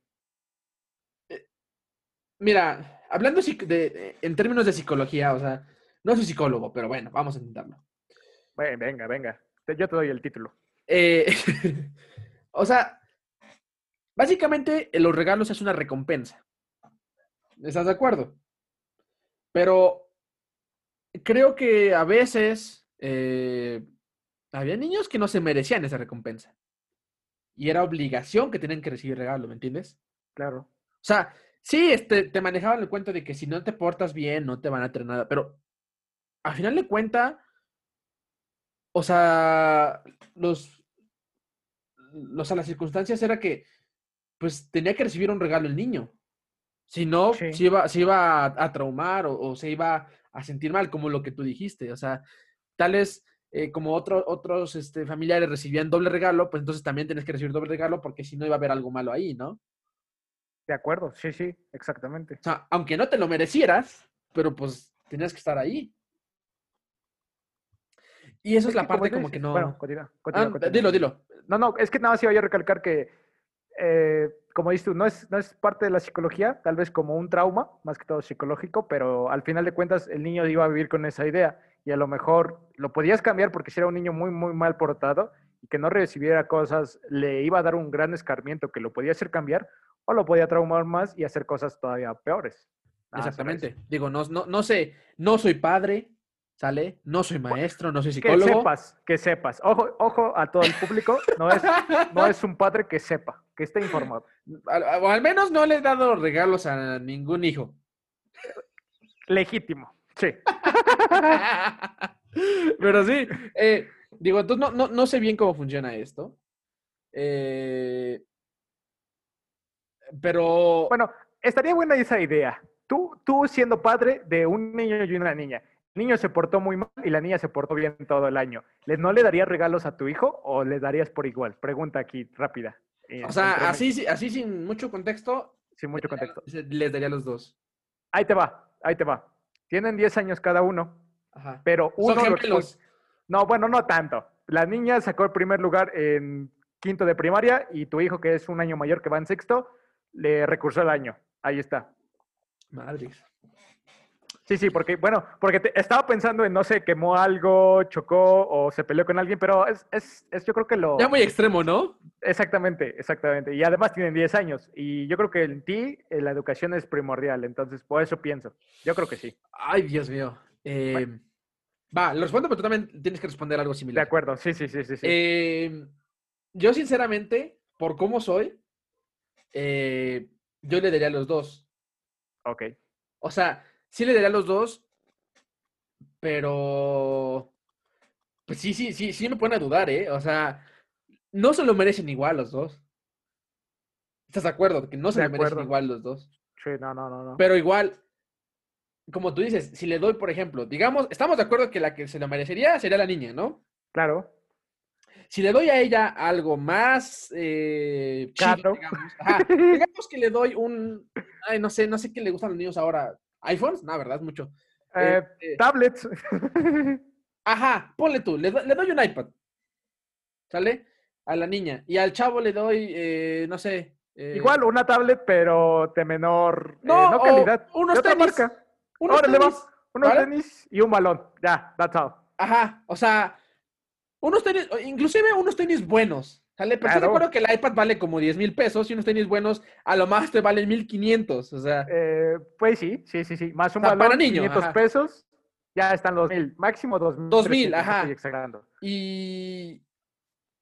Mira, hablando de, en términos de psicología, o sea, no soy psicólogo, pero bueno, vamos a intentarlo. Ven, Venga, venga, yo te doy el título. Eh, *laughs* o sea, básicamente eh, los regalos es una recompensa. ¿Estás de acuerdo? Pero creo que a veces eh, había niños que no se merecían esa recompensa. Y era obligación que tenían que recibir regalo, ¿me entiendes? Claro. O sea, sí, este, te manejaban el cuento de que si no te portas bien, no te van a traer nada, pero al final de cuenta, o sea, los, los, a las circunstancias era que, pues, tenía que recibir un regalo el niño. Si no, Sí. se iba, se iba a, a traumar o, o se iba a sentir mal, como lo que tú dijiste. O sea, tales eh, como otro- otros este, familiares recibían doble regalo, pues entonces también tienes que recibir doble regalo porque si no iba a haber algo malo ahí, ¿no? De acuerdo, sí, sí, exactamente. O sea, aunque no te lo merecieras, pero pues tenías que estar ahí. Y eso es, la parte como que no. Bueno, continúa, Ah, continúa, continúa. dilo, dilo. No, no, es que nada más iba yo a recalcar que eh, como dices tú, no es, no es parte de la psicología, tal vez como un trauma, más que todo psicológico, pero al final de cuentas el niño iba a vivir con esa idea y a lo mejor lo podías cambiar porque si era un niño muy, muy mal portado y que no recibiera cosas, le iba a dar un gran escarmiento que lo podía hacer cambiar o lo podía traumar más y hacer cosas todavía peores. Exactamente. Digo, no, no, no sé, no soy padre, ¿Sale? No soy maestro, no soy psicólogo. Que sepas, que sepas. Ojo, ojo a todo el público, no es, no es un padre que sepa, que esté informado. O al menos no le he dado regalos a ningún hijo. Legítimo, sí. *laughs* Pero sí, eh, digo, entonces no, no, sé bien cómo funciona esto. Eh, pero. Bueno, estaría buena esa idea. Tú, tú siendo padre de un niño y una niña niño se portó muy mal y la niña se portó bien todo el año. ¿No le darías regalos a tu hijo o le darías por igual? Pregunta aquí rápida. Eh, o sea, así, así sin mucho contexto. Sin mucho contexto. Les daría los dos. Ahí te va, ahí te va. Tienen 10 años cada uno, Ajá. pero uno... Son No, bueno, no tanto. La niña sacó el primer lugar en quinto de primaria y tu hijo, que es un año mayor que va en sexto, le recursó el año. Ahí está. Madres. Sí, sí, porque, bueno, porque estaba pensando en, no sé, quemó algo, chocó o se peleó con alguien, pero es, es, es, yo creo que lo... Ya muy extremo, ¿no? Exactamente, exactamente. Y además tienen 10 años. Y yo creo que en ti eh, la educación es primordial, entonces por eso pienso. Yo creo que sí. Ay, Dios mío. Eh, va, lo respondo, pero tú también tienes que responder algo similar. De acuerdo, sí, sí, sí, sí. Eh, yo, sinceramente, por cómo soy, yo le daría a los dos. Ok. O sea, sí le daría a los dos, pero pues sí, sí, sí, sí me pone a dudar, ¿eh? O sea, no se lo merecen igual los dos. ¿Estás de acuerdo? Que no se lo merecen igual los dos. Sí, no, no, no, no. Pero igual, como tú dices, si le doy, por ejemplo, digamos, estamos de acuerdo que la que se lo merecería sería la niña, ¿no? Claro. Si le doy a ella algo más eh, digamos, digamos que le doy un, ay, no sé, no sé qué le gustan los niños ahora, iPhones, no, ¿verdad? Mucho. Eh, este tablets. Ajá, ponle tú, le, doy un iPad. ¿Sale? A la niña. Y al chavo le doy, eh, no sé. Eh, Igual, una tablet, pero de menor no, calidad. Unos tenis. Marca. Unos tenis. Unos tenis y un balón. Ya, that's all. Ajá, o sea, unos tenis, inclusive unos tenis buenos. ¿Sale? Pero claro. acuerdo que el iPad vale como 10 mil pesos y unos tenis buenos a lo más te valen 1500. O sea. Eh, pues sí, sí, sí, sí. Más un valor para niño, 500 pesos, ya están los mil. Máximo 2000. 2000, ajá. Y.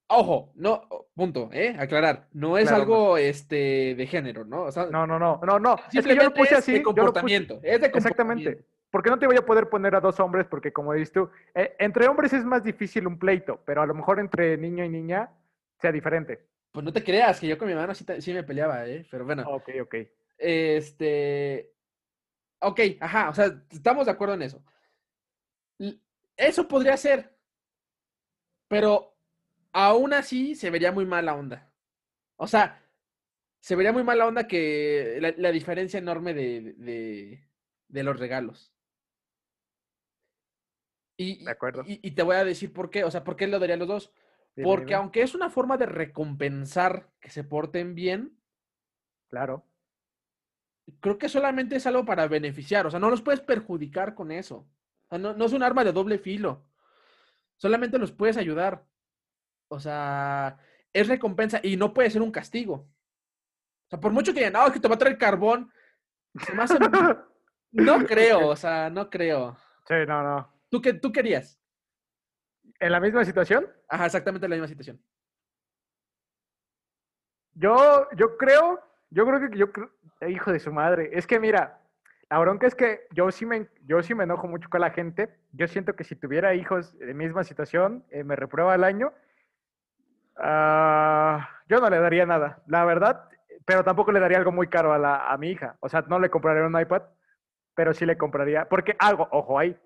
Ojo, no, punto, ¿eh? Aclarar. No es algo este, de género, ¿no? O sea, no, no, no, no, no. Simplemente es que yo lo puse así. de comportamiento. Es de comportamiento. Exactamente. Porque no te voy a poder poner a dos hombres, porque como dices tú, eh, entre hombres es más difícil un pleito, pero a lo mejor entre niño y niña sea diferente. Pues no te creas, que yo con mi hermano sí, me peleaba, ¿eh? Pero bueno. Ok, ok. Este. Ok, ajá, o sea, estamos de acuerdo en eso. Eso podría ser. Pero aún así se vería muy mala onda. O sea, se vería muy mala onda que la, diferencia enorme de, de, los regalos. Y, de acuerdo. Y, y, te voy a decir por qué. O sea, ¿por qué lo daría a los dos? Porque aunque es una forma de recompensar que se porten bien. Claro. Creo que solamente es algo para beneficiar. O sea, no los puedes perjudicar con eso. no, no es un arma de doble filo. Solamente los puedes ayudar. O sea, es recompensa y no puede ser un castigo. O sea, por mucho que digan, no, que te va a traer carbón. *laughs* no creo, o sea, no creo. Sí, no, no. ¿Tú qué tú querías? ¿En la misma situación? Ajá, exactamente en la misma situación. Yo, yo creo, yo creo que yo, hijo de su madre, es que mira, la bronca es que yo sí me, yo sí me enojo mucho con la gente. Yo siento que si tuviera hijos de misma situación, eh, me reprueba el año, ah, yo no le daría nada, la verdad, pero tampoco le daría algo muy caro a, la, a mi hija. O sea, no le compraría un iPad, pero sí le compraría, porque algo, ojo ahí,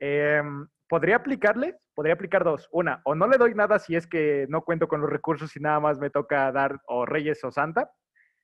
eh, podría aplicarle, podría aplicar dos. Una, o no le doy nada si es que no cuento con los recursos y nada más me toca dar o Reyes o Santa.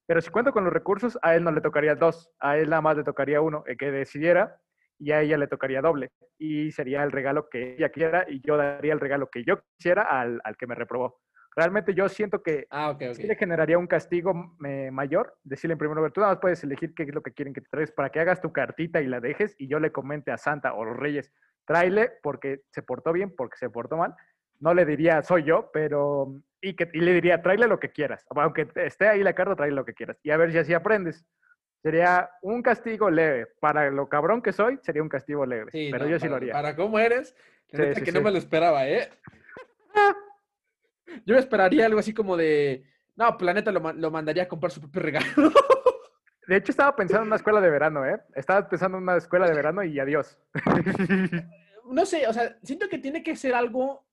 Pero si cuento con los recursos, a él no le tocaría dos, a él nada más le tocaría uno, el que decidiera, y a ella le tocaría doble. Y sería el regalo que ella quiera y yo daría el regalo que yo quisiera al, al que me reprobó. Realmente yo siento que Ah, ok, ok. sí le generaría un castigo eh, mayor. Decirle en primer lugar, tú nada más puedes elegir qué es lo que quieren que te traigas para que hagas tu cartita y la dejes y yo le comente a Santa o los Reyes, tráele porque se portó bien, porque se portó mal. No le diría, soy yo, pero... Y, que, y le diría, tráele lo que quieras. Aunque esté ahí la carta, tráele lo que quieras. Y a ver si así aprendes. Sería un castigo leve. Para lo cabrón que soy, sería un castigo leve. Sí, pero no, yo sí para, lo haría. Para cómo eres, Sí, sí, que no me lo esperaba, ¿eh? *laughs* Yo me esperaría algo así como de. No, Planeta lo, ma- lo mandaría a comprar su propio regalo. *laughs* De hecho, estaba pensando en una escuela de verano, ¿eh? Estaba pensando en una escuela de verano y adiós. *laughs* no sé, o sea, siento que tiene que ser algo.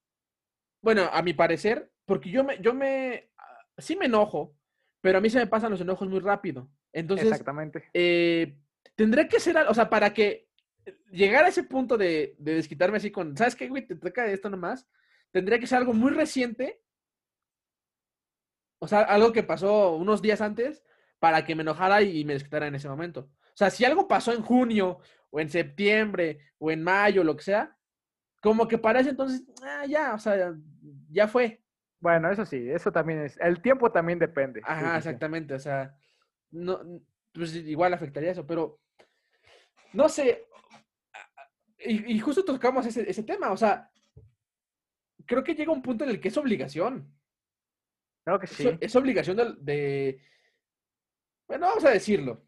Bueno, a mi parecer, porque yo me, yo me. ah, Sí me enojo, pero a mí se me pasan los enojos muy rápido. Entonces, Exactamente. eh, tendré que ser, o sea, para que llegar a ese punto de, de desquitarme así con, ¿sabes qué, güey? Te toca esto nomás. Tendría que ser algo muy reciente. O sea, algo que pasó unos días antes para que me enojara y me desquitara en ese momento. O sea, si algo pasó en junio o en septiembre o en mayo, lo que sea, como que para ese entonces, ah, ya, o sea, ya fue. Bueno, eso sí, eso también es. El tiempo también depende. Ajá, sí, sí. exactamente. O sea, no, pues igual afectaría eso, pero no sé. Y, y justo tocamos ese, ese tema. O sea, creo que llega un punto en el que es obligación. Claro que Es, sí. es obligación de, de- Bueno, vamos a decirlo.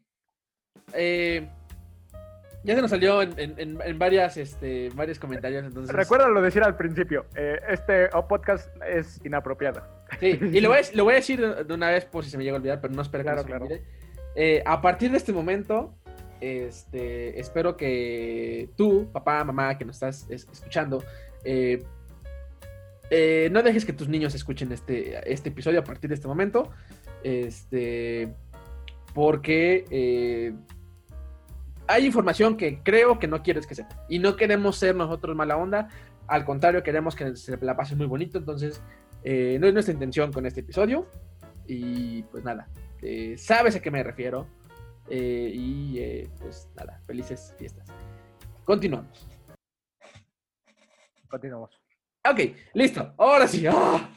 Eh, ya se nos salió en, en- varias, este, varios comentarios. Entonces, Recuérdalo decir al principio. eh, este oh, podcast es inapropiado. Sí, y lo voy, a, *laughs* lo voy a decir de una vez por si se me llega a olvidar, pero no espero Claro, que no se me claro. Eh, a partir de este momento, este, espero que tú, papá, mamá, que nos estás es- escuchando, eh, no dejes que tus niños escuchen este, este episodio a partir de este momento. Este, porque eh, hay información que creo que no quieres que sepa. Y no queremos ser nosotros mala onda. Al contrario, queremos que se la pase muy bonito. Entonces, eh, no es nuestra intención con este episodio. Y pues nada, eh, sabes a qué me refiero. Y pues nada, felices fiestas. Continuamos. Continuamos. Ok, listo. Ahora sí. ¡Ah!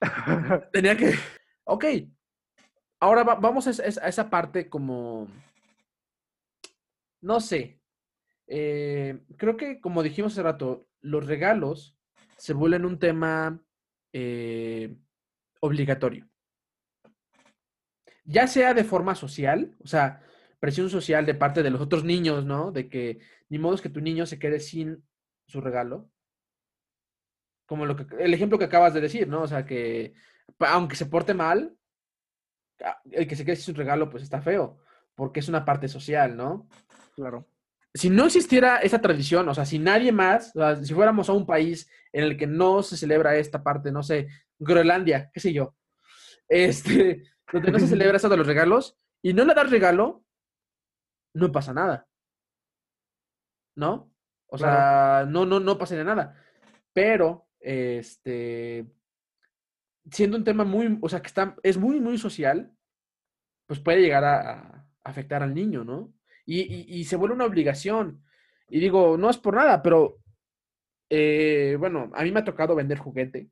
*laughs* Tenía que. Ok. Ahora va- vamos a, es- a esa parte como. No sé. Eh, creo que, como dijimos hace rato, los regalos se vuelven un tema eh, obligatorio. Ya sea de forma social, o sea, presión social de parte de los otros niños, ¿no? De que ni modo es que tu niño se quede sin su regalo. Como lo que, el ejemplo que acabas de decir, ¿no? O sea, que aunque se porte mal, el que se quede sin su regalo, pues está feo, porque es una parte social, ¿no? Claro. si no existiera esa tradición, o sea, si nadie más, o sea, si fuéramos a un país en el que no se celebra esta parte, no sé, Groenlandia, qué sé yo, este, *laughs* donde no se celebra eso de los regalos, y no le das regalo, no pasa nada. ¿No? O sea, no, no, no pasaría nada. Pero, este, siendo un tema muy, o sea, que está, es muy, muy social, pues puede llegar a, a afectar al niño, ¿no? Y, y- y se vuelve una obligación. Y digo, no es por nada, pero eh, bueno, a mí me ha tocado vender juguete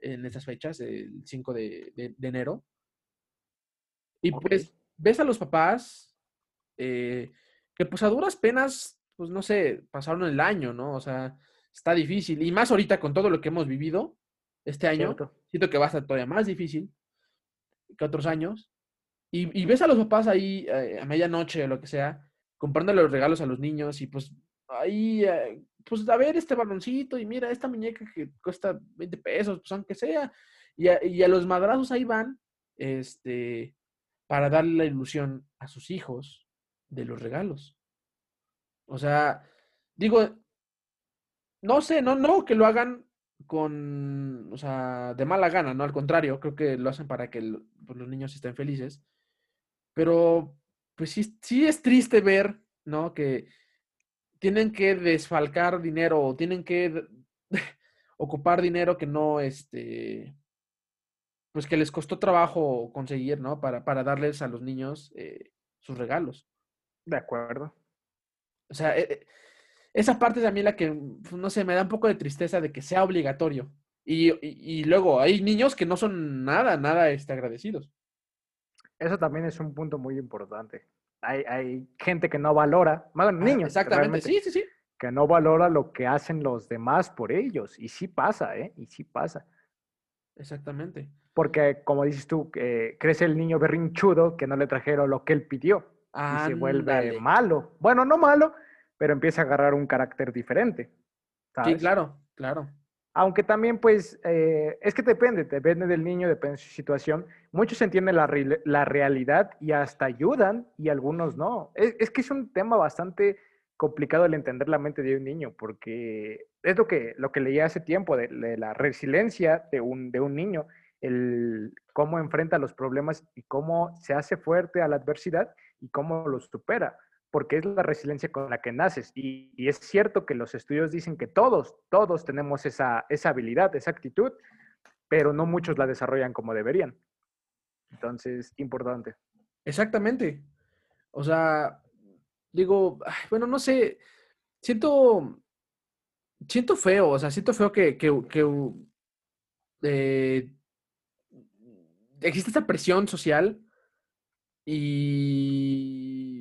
en esas fechas, el 5 de, de- de enero. Y pues ves a los papás eh, que pues a duras penas, pues no sé, pasaron el año, ¿no? O sea, está difícil. Y más ahorita con todo lo que hemos vivido este año, Cierto. siento que va a estar todavía más difícil que otros años. Y, y ves a los papás ahí eh, a medianoche o lo que sea, comprándole los regalos a los niños y pues ahí, eh, pues a ver este baloncito y mira esta muñeca que cuesta 20 pesos, pues aunque sea. Y a, y a los madrazos ahí van, este, para darle la ilusión a sus hijos de los regalos. O sea, digo, no sé, no, no que lo hagan con, o sea, de mala gana, no al contrario, creo que lo hacen para que el- pues, los niños estén felices. Pero, pues sí, sí es triste ver, ¿no? Que tienen que desfalcar dinero o tienen que *laughs* ocupar dinero que no, este, pues que les costó trabajo conseguir, ¿no? Para, para darles a los niños eh, sus regalos. De acuerdo. O sea, e- e- esa parte también la que, pues, no sé, me da un poco de tristeza de que sea obligatorio. Y, luego hay niños que no son nada, nada este, agradecidos. Eso también es un punto muy importante. Hay, hay gente que no valora, bueno, niños. Exactamente, sí, sí, sí. Que no valora lo que hacen los demás por ellos. Y sí pasa, ¿eh? Y sí pasa. Exactamente. Porque, como dices tú, eh, crece el niño berrinchudo que no le trajeron lo que él pidió. y se vuelve malo. Bueno, no malo, pero empieza a agarrar un carácter diferente. Sí, claro, claro. Aunque también, pues, eh, es que depende, depende del niño, depende de su situación. Muchos entienden la, la realidad y hasta ayudan y algunos no. Es, es, que es un tema bastante complicado el entender la mente de un niño, porque es lo que, lo que leí hace tiempo de, de la resiliencia de un, de un niño, el cómo enfrenta los problemas y cómo se hace fuerte a la adversidad y cómo los supera porque es la resiliencia con la que naces. Y, es cierto que los estudios dicen que todos, todos tenemos esa, esa habilidad, esa actitud, pero no muchos la desarrollan como deberían. Entonces, importante. Exactamente. O sea, digo, bueno, no sé, siento, siento feo, o sea, siento feo que, que, eh, existe esta presión social y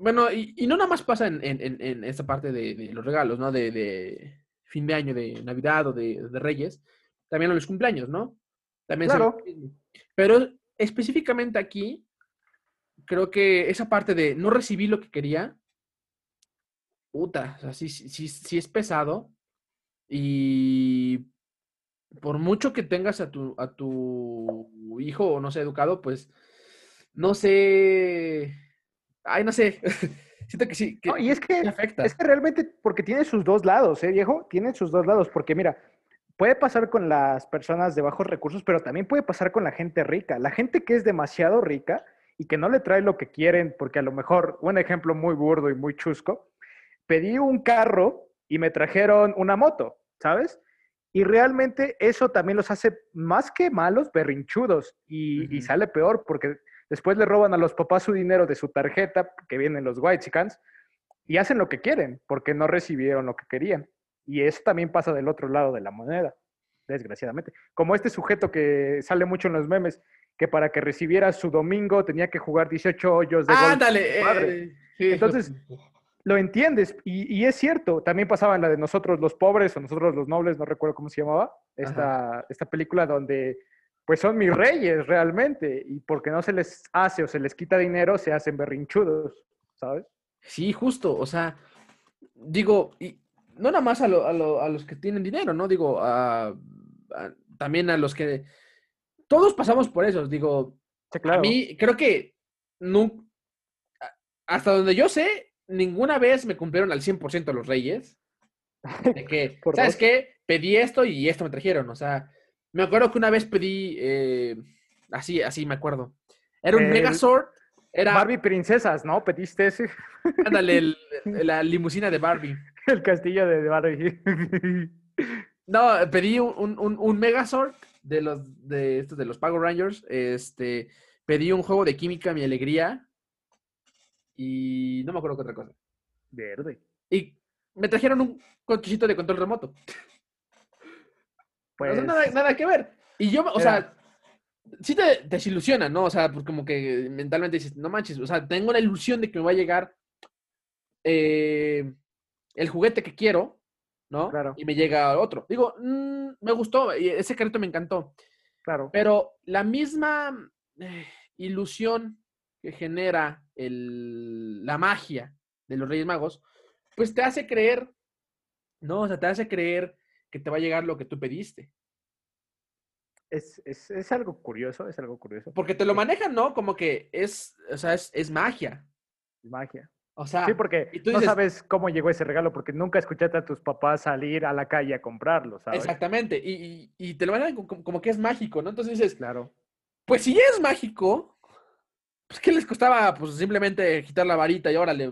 bueno, y, no nada más pasa en, en, esta parte de, los regalos, ¿no? De, fin de año, de Navidad o de, Reyes. También en los cumpleaños, ¿no? También claro. Pero específicamente aquí, creo que esa parte de no recibir lo que quería, puta, o sea, sí, sí, sí es pesado. Y por mucho que tengas a tu, a tu hijo o no sé, educado, pues no sé Ay, no sé. *laughs* Siento que sí. no, y es que, afecta. es que realmente, porque tiene sus dos lados, ¿eh, viejo? Tiene sus dos lados, porque mira, puede pasar con las personas de bajos recursos, pero también puede pasar con la gente rica. La gente que es demasiado rica y que no le trae lo que quieren, porque a lo mejor, un ejemplo muy burdo y muy chusco, pedí un carro y me trajeron una moto, ¿sabes? Y realmente eso también los hace más que malos, berrinchudos, y, y sale peor porque Después le roban a los papás su dinero de su tarjeta, que vienen los white y hacen lo que quieren, porque no recibieron lo que querían. Y eso también pasa del otro lado de la moneda, desgraciadamente. Como este sujeto que sale mucho en los memes, que para que recibiera su domingo tenía que jugar 18 hoyos de ¡Ándale! Eh, Entonces, lo entiendes, y, es cierto, también pasaba en la de nosotros los pobres o nosotros los nobles, no recuerdo cómo se llamaba, esta, esta película donde pues son mis reyes realmente, y porque no se les hace o se les quita dinero, se hacen berrinchudos, ¿sabes? Sí, justo, o sea, digo, y no nada más a, los que tienen dinero, ¿no? Digo, también a los que... Todos pasamos por eso, digo, a mí creo que no, hasta donde yo sé, ninguna vez me cumplieron al 100% los reyes. De que, *laughs* ¿sabes qué? Pedí esto y esto me trajeron, o sea, me acuerdo que una vez pedí, eh, así, así me acuerdo. Era un Megazord. Era... Barbie Princesas, ¿no? Pediste ese. Ándale, *laughs* la limusina de Barbie. El castillo de Barbie. *laughs* No, pedí un, un, un, Megazord de los de estos de los Power Rangers. Este, pedí un juego de química, mi alegría. Y no me acuerdo qué otra cosa. Verde. Y me trajeron un cochecito de control remoto. Pues... nada, que ver. Y yo, o sea, sí te desilusiona, ¿no? O sea, pues como que mentalmente dices, no manches, o sea, tengo la ilusión de que me va a llegar eh, el juguete que quiero, ¿no? Claro. Y me llega otro. Digo, mm, me gustó, ese carrito me encantó. Claro. Pero la misma eh, ilusión que genera el, la magia de los Reyes Magos, pues te hace creer, ¿no? O sea, te hace creer que te va a llegar lo que tú pediste. Es, es, es algo curioso, es algo curioso. Porque te lo manejan, ¿no? Como que es, o sea, es, es magia. Magia. O sea, sí, porque tú no sabes cómo llegó ese regalo, porque nunca escuchaste a tus papás salir a la calle a comprarlo, ¿sabes? Exactamente, y, y, te lo manejan como, como, que es mágico, ¿no? Entonces dices, claro. Pues si es mágico, pues ¿qué les costaba? Pues simplemente quitar la varita y órale,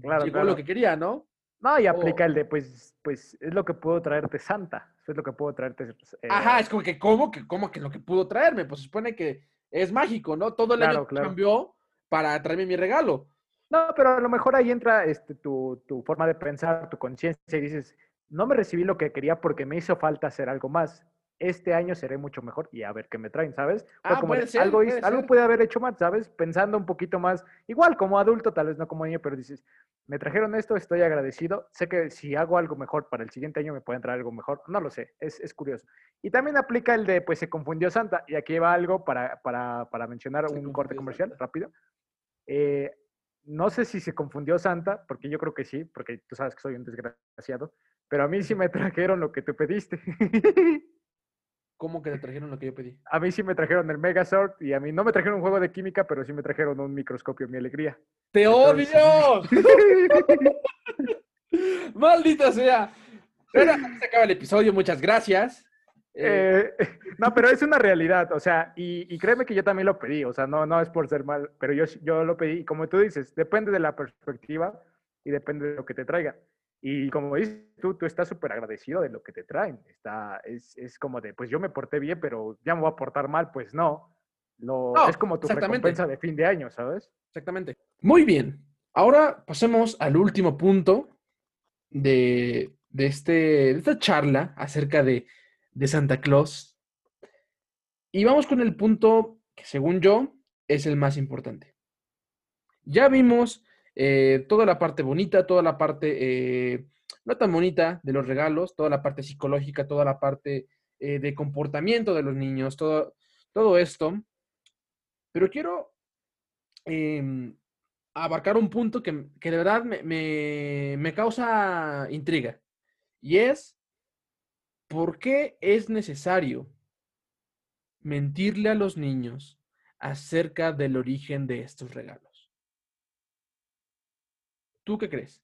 claro, llegó lo que quería, ¿no? No, y aplica el de, pues, pues es lo que puedo traerte Santa, es lo que puedo traerte. Eh, Ajá, es como que, ¿cómo que, cómo que lo que pudo traerme? Pues supone que es mágico, ¿no? Todo el año cambió para traerme mi regalo. No, pero a lo mejor ahí entra este, tu, tu forma de pensar, tu conciencia, y dices, no me recibí lo que quería porque me hizo falta hacer algo más. Este año seré mucho mejor y a ver qué me traen, ¿sabes? Fue Ah, como puede de, ser, algo, puede algo ser. puede haber hecho más, ¿sabes? Pensando un poquito más, igual como adulto, tal vez no como niño, pero dices, me trajeron esto, estoy agradecido. Sé que si hago algo mejor para el siguiente año me pueden traer algo mejor. No lo sé, es, es curioso. Y también aplica el de, pues se confundió Santa. Y aquí va algo para, para, para mencionar Se un corte comercial Santa. rápido. Eh, no sé si se confundió Santa, porque yo creo que sí, porque tú sabes que soy un desgraciado, pero a mí sí me trajeron lo que tú pediste. *laughs* ¿Cómo que te trajeron lo que yo pedí? a mí sí me trajeron el Megazord y a mí no me trajeron un juego de química, pero sí me trajeron un microscopio, mi alegría. ¡Te Entonces- odio! *laughs* *laughs* ¡Maldita sea! Pero se acaba el episodio, muchas gracias. Eh, Eh, *laughs* no, pero es una realidad, o sea, y, y créeme que yo también lo pedí, o sea, no, no es por ser mal, pero yo, yo lo pedí, y como tú dices, depende de la perspectiva y depende de lo que te traigan. Y como dices tú, tú estás súper agradecido de lo que te traen. Está, es, es como de, pues yo me porté bien, pero ya me voy a portar mal, pues no. Lo, No, es como tu recompensa de fin de año, ¿sabes? Exactamente. Muy bien. Ahora pasemos al último punto de, de, este, de esta charla acerca de, de Santa Claus. Y vamos con el punto que según yo es el más importante. Ya vimos eh, toda la parte bonita, toda la parte eh, no tan bonita de los regalos, toda la parte psicológica, toda la parte eh, de comportamiento de los niños, todo, todo esto. Pero quiero em, abarcar un punto que, que de verdad me, me- me causa intriga. Y es, ¿por qué es necesario mentirle a los niños acerca del origen de estos regalos? ¿Tú qué crees?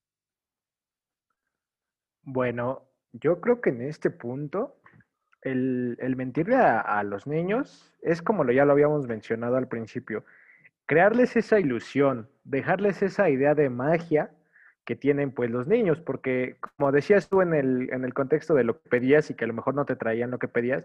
Bueno, yo creo que en este punto, el, el mentirle a, los niños es como lo, ya lo habíamos mencionado al principio, crearles esa ilusión, dejarles esa idea de magia que tienen pues los niños, porque como decías tú en el, en el contexto de lo que pedías y que a lo mejor no te traían lo que pedías,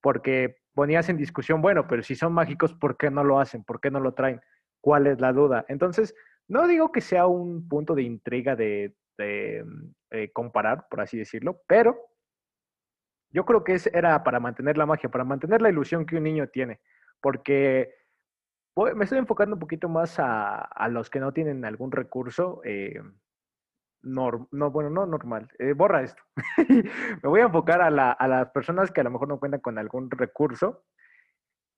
porque ponías en discusión, bueno, pero si son mágicos, ¿por qué no lo hacen? ¿Por qué no lo traen? ¿Cuál es la duda? Entonces, no digo que sea un punto de intriga de, mm, eh, comparar, por así decirlo, pero yo creo que es, era para mantener la magia, para mantener la ilusión que un niño tiene, porque me estoy enfocando un poquito más a, a los que no tienen algún recurso, eh, nor- no, bueno, no normal, eh, borra esto. *laughs* me voy a enfocar a, la- a las personas que a lo mejor no cuentan con algún recurso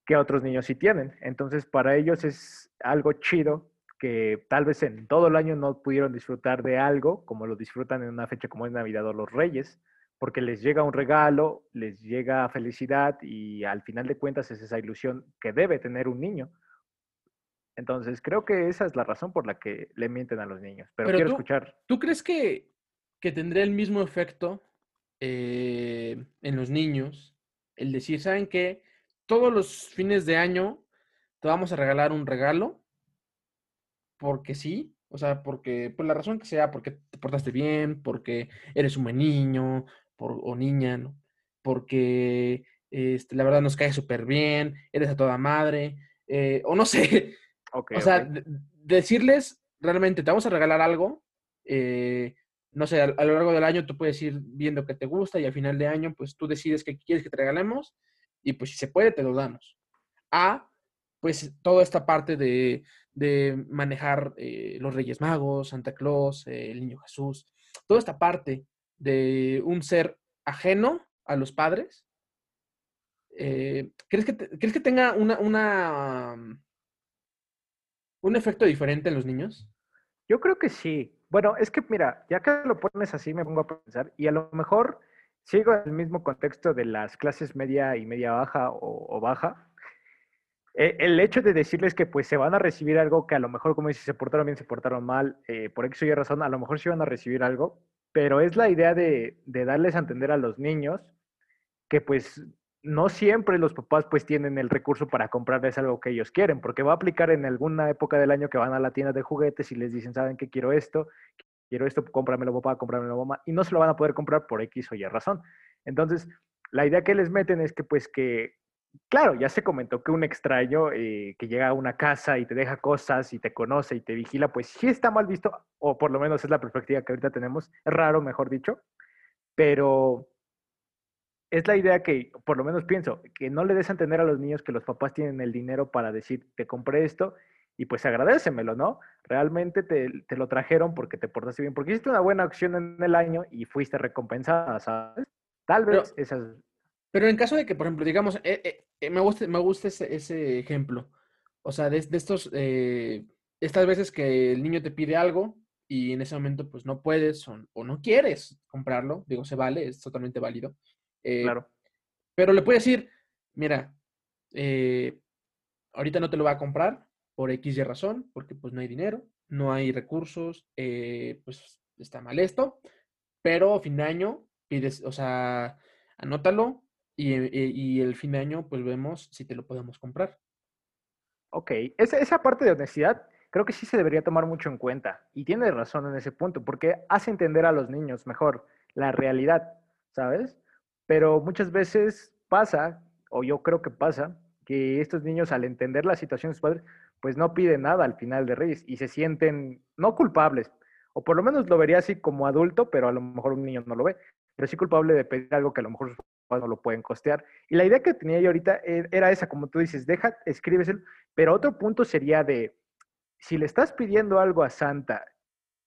que otros niños sí tienen. Entonces, para ellos es algo chido que tal vez en todo el año no pudieron disfrutar de algo como lo disfrutan en una fecha como es Navidad o los Reyes, porque les llega un regalo, les llega felicidad y al final de cuentas es esa ilusión que debe tener un niño. Entonces, creo que esa es la razón por la que le mienten a los niños. Pero, Pero quiero tú- escuchar. ¿Tú crees que, que tendría el mismo efecto eh, en los niños el decir, ¿saben qué? Todos los fines de año te vamos a regalar un regalo porque sí, o sea, porque por la razón que sea, porque te portaste bien, porque eres un buen niño por, o niña, ¿no? Porque este, la verdad nos cae súper bien, eres a toda madre, eh, o no *laughs* sé, o sea, decirles realmente, te vamos a regalar algo, eh, no sé, a, a lo largo del año tú puedes ir viendo qué te gusta y al final de año, pues tú decides qué quieres que te regalemos y pues si se puede, te lo damos. A, pues toda esta parte de, de manejar eh, los Reyes Magos, Santa Claus, eh, el Niño Jesús, toda esta parte de un ser ajeno a los padres. eh, ¿crees, que ¿Crees que tenga una, una, um, un efecto diferente en los niños? Yo creo que sí. Bueno, es que mira, ya que lo pones así, me pongo a pensar, y a lo mejor sigo en el mismo contexto de las clases media y media baja o baja. Eh, el hecho de decirles que pues se van a recibir algo que a lo mejor, como dices, se portaron bien, se portaron mal, eh, por X o Y razón, a lo mejor sí van a recibir algo, pero es la idea de, de darles a entender a los niños que pues no siempre los papás pues tienen el recurso para comprarles algo que ellos quieren, porque va a aplicar en alguna época del año que van a la tienda de juguetes y les dicen, ¿saben qué quiero esto? Quiero esto, cómpramelo papá, cómpramelo mamá, y no se lo van a poder comprar por X o Y razón. Entonces, la idea que les meten es que pues que, claro, ya se comentó que un extraño eh, que llega a una casa y te deja cosas y te conoce y te vigila, pues sí está mal visto, o por lo menos es la perspectiva que ahorita tenemos, es raro, mejor dicho, pero es la idea que, por lo menos pienso, que no le des a entender a los niños que los papás tienen el dinero para decir, te compré esto y pues agradecemelo, ¿no? Realmente te, te, lo trajeron porque te portaste bien, porque hiciste una buena acción en el año y fuiste recompensada, ¿sabes? Tal vez pero, esas... Pero en caso de que, por ejemplo, digamos, eh, eh, me gusta, me gusta ese, ese, ejemplo. O sea, de, de estos, eh, estas veces que el niño te pide algo y en ese momento pues no puedes o, o no quieres comprarlo, digo, se vale, es totalmente válido. claro. Pero le puedes decir, mira, ahorita no te lo va a comprar, por X y razón, porque pues no hay dinero, no hay recursos, eh, pues está mal esto, pero fin de año pides, o sea, anótalo y, el fin de año pues vemos si te lo podemos comprar. Ok, esa, esa parte de honestidad creo que sí se debería tomar mucho en cuenta y tiene razón en ese punto, porque hace entender a los niños mejor la realidad, ¿sabes? Pero muchas veces pasa, o yo creo que pasa, que estos niños al entender la situación de sus padres, pues no piden nada al final de Reyes y se sienten no culpables, o por lo menos lo vería así como adulto, pero a lo mejor un niño no lo ve, pero sí culpable de pedir algo que a lo mejor no lo pueden costear. Y la idea que tenía yo ahorita e, era esa, como tú dices, deja, escríbeselo, pero otro punto sería de, si le estás pidiendo algo a Santa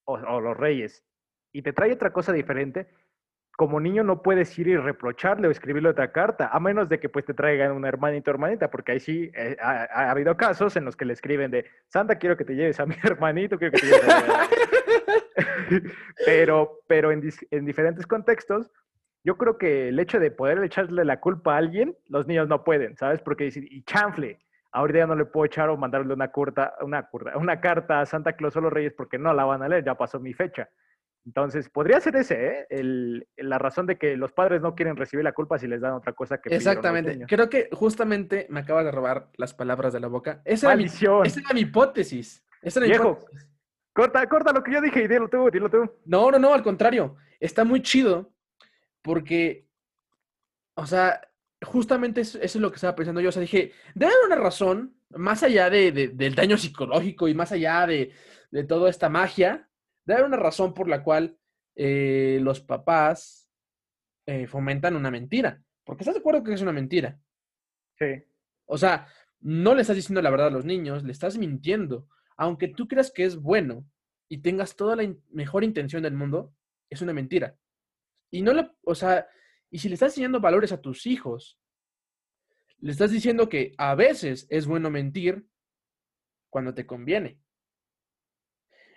o, o los Reyes y te trae otra cosa diferente, como niño no puedes ir y reprocharle o escribirle otra carta, a menos de que pues te traigan un hermanito o hermanita, porque ahí sí eh, ha, ha, habido casos en los que le escriben de, Santa, quiero que te lleves a mi *laughs* hermanito, quiero que te lleves a mi *laughs* pero, pero en, en, diferentes contextos, yo creo que el hecho de poder echarle la culpa a alguien, los niños no pueden, ¿sabes? Porque dicen, y chanfle, ahorita ya no le puedo echar o mandarle una, curta, una, curta, una carta a Santa Claus o los Reyes porque no la van a leer, ya pasó mi fecha. Entonces, podría ser ese, ¿eh? El, la razón de que los padres no quieren recibir la culpa si les dan otra cosa que Exactamente. Creo que justamente me acabas de robar las palabras de la boca. Esa, era mi, esa era mi, hipótesis. Esa era Viejo, hipótesis. Corta, corta lo que yo dije y dilo tú, dilo tú. No, no, no, al contrario. Está muy chido porque, o sea, justamente eso, eso es lo que estaba pensando yo. O sea, dije, debe haber una razón, más allá de, de, del daño psicológico y más allá de, de toda esta magia, debe haber una razón por la cual eh, los papás eh, fomentan una mentira. Porque estás de acuerdo que es una mentira. Sí. O sea, no le estás diciendo la verdad a los niños, le estás mintiendo. Aunque tú creas que es bueno y tengas toda la in mejor intención del mundo, es una mentira. Y no le, o sea, y si le estás enseñando valores a tus hijos, le estás diciendo que a veces es bueno mentir cuando te conviene.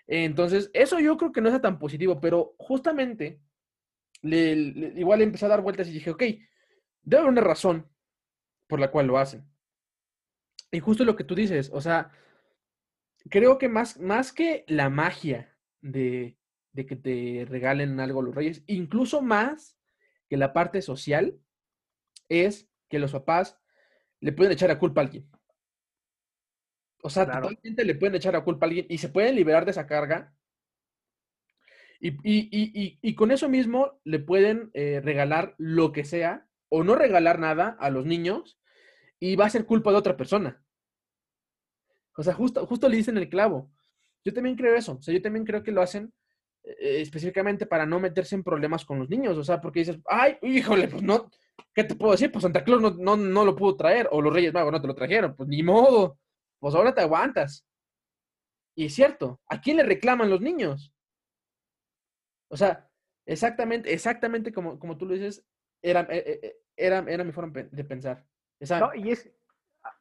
Entonces, eso yo creo que no es tan positivo, pero justamente le, le, igual empecé a dar vueltas y dije, ok, debe haber una razón por la cual lo hacen. Y justo lo que tú dices, o sea, creo que más, más que la magia de, de que te regalen algo los reyes, incluso más que la parte social, es que los papás le pueden echar a culpa a alguien. O sea, claro. totalmente le pueden echar a culpa a alguien y se pueden liberar de esa carga. Y, y, y, y con eso mismo le pueden eh, regalar lo que sea o no regalar nada a los niños y va a ser culpa de otra persona. O sea, justo, justo le dicen el clavo. Yo también creo eso. O sea, yo también creo que lo hacen específicamente para no meterse en problemas con los niños. O sea, porque dices, ay, híjole, pues no, ¿qué te puedo decir? Pues Santa Claus no, no, no lo pudo traer. O los Reyes Magos no te lo trajeron. Pues ni modo pues ahora te aguantas. Y es cierto, ¿a quién le reclaman los niños? O sea, exactamente, exactamente como, como tú lo dices, era, e, e, era, era mi forma de pensar. Esa... No, y es...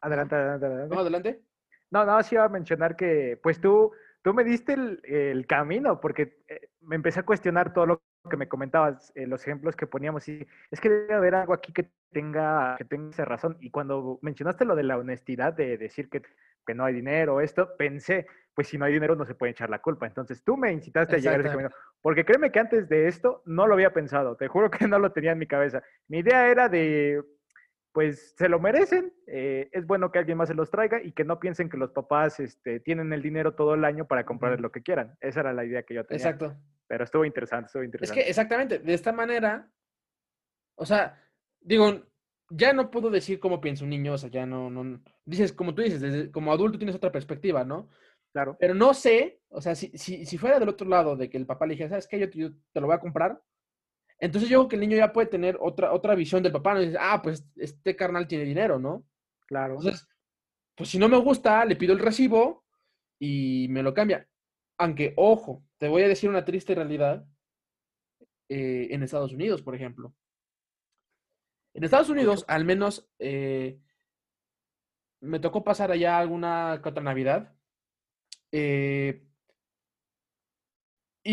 Adelante, adelante, adelante. No, adelante. No, no, sí iba a mencionar que, pues tú, tú me diste el, el camino, porque eh, me empecé a cuestionar todo lo que me comentabas, eh, los ejemplos que poníamos, y es que debe haber algo aquí que tenga, que tenga esa razón. Y cuando mencionaste lo de la honestidad, de decir que, que no hay dinero, esto, pensé, pues si no hay dinero no se puede echar la culpa. Entonces tú me incitaste a llegar a ese camino. Porque créeme que antes de esto no lo había pensado, te juro que *laughs* no lo tenía en mi cabeza. Mi idea era de, pues se lo merecen, eh, es bueno que alguien más se los traiga y que no piensen que los papás este, tienen el dinero todo el año para comprar lo que quieran. Esa era la idea que yo tenía. Exacto. Pero estuvo interesante, estuvo interesante. Es que exactamente, de esta manera, o sea, digo, ya no puedo decir cómo piensa un niño, o sea, ya no, no, dices, como tú dices, desde, como adulto tienes otra perspectiva, ¿no? Claro. Pero no sé, o sea, si, si, si fuera del otro lado de que el papá le dijera, ¿sabes qué? Yo, yo te lo voy a comprar, Entonces yo creo que el niño ya puede tener otra, otra visión del papá, ¿no? dice, ah, pues este carnal tiene dinero, ¿no? Claro. Entonces, pues si no me gusta, le pido el recibo y me lo cambia. Aunque, ojo, te voy a decir una triste realidad eh, en Estados Unidos, por ejemplo. En Estados Unidos, al menos, eh, me tocó pasar allá alguna que otra Navidad. eh,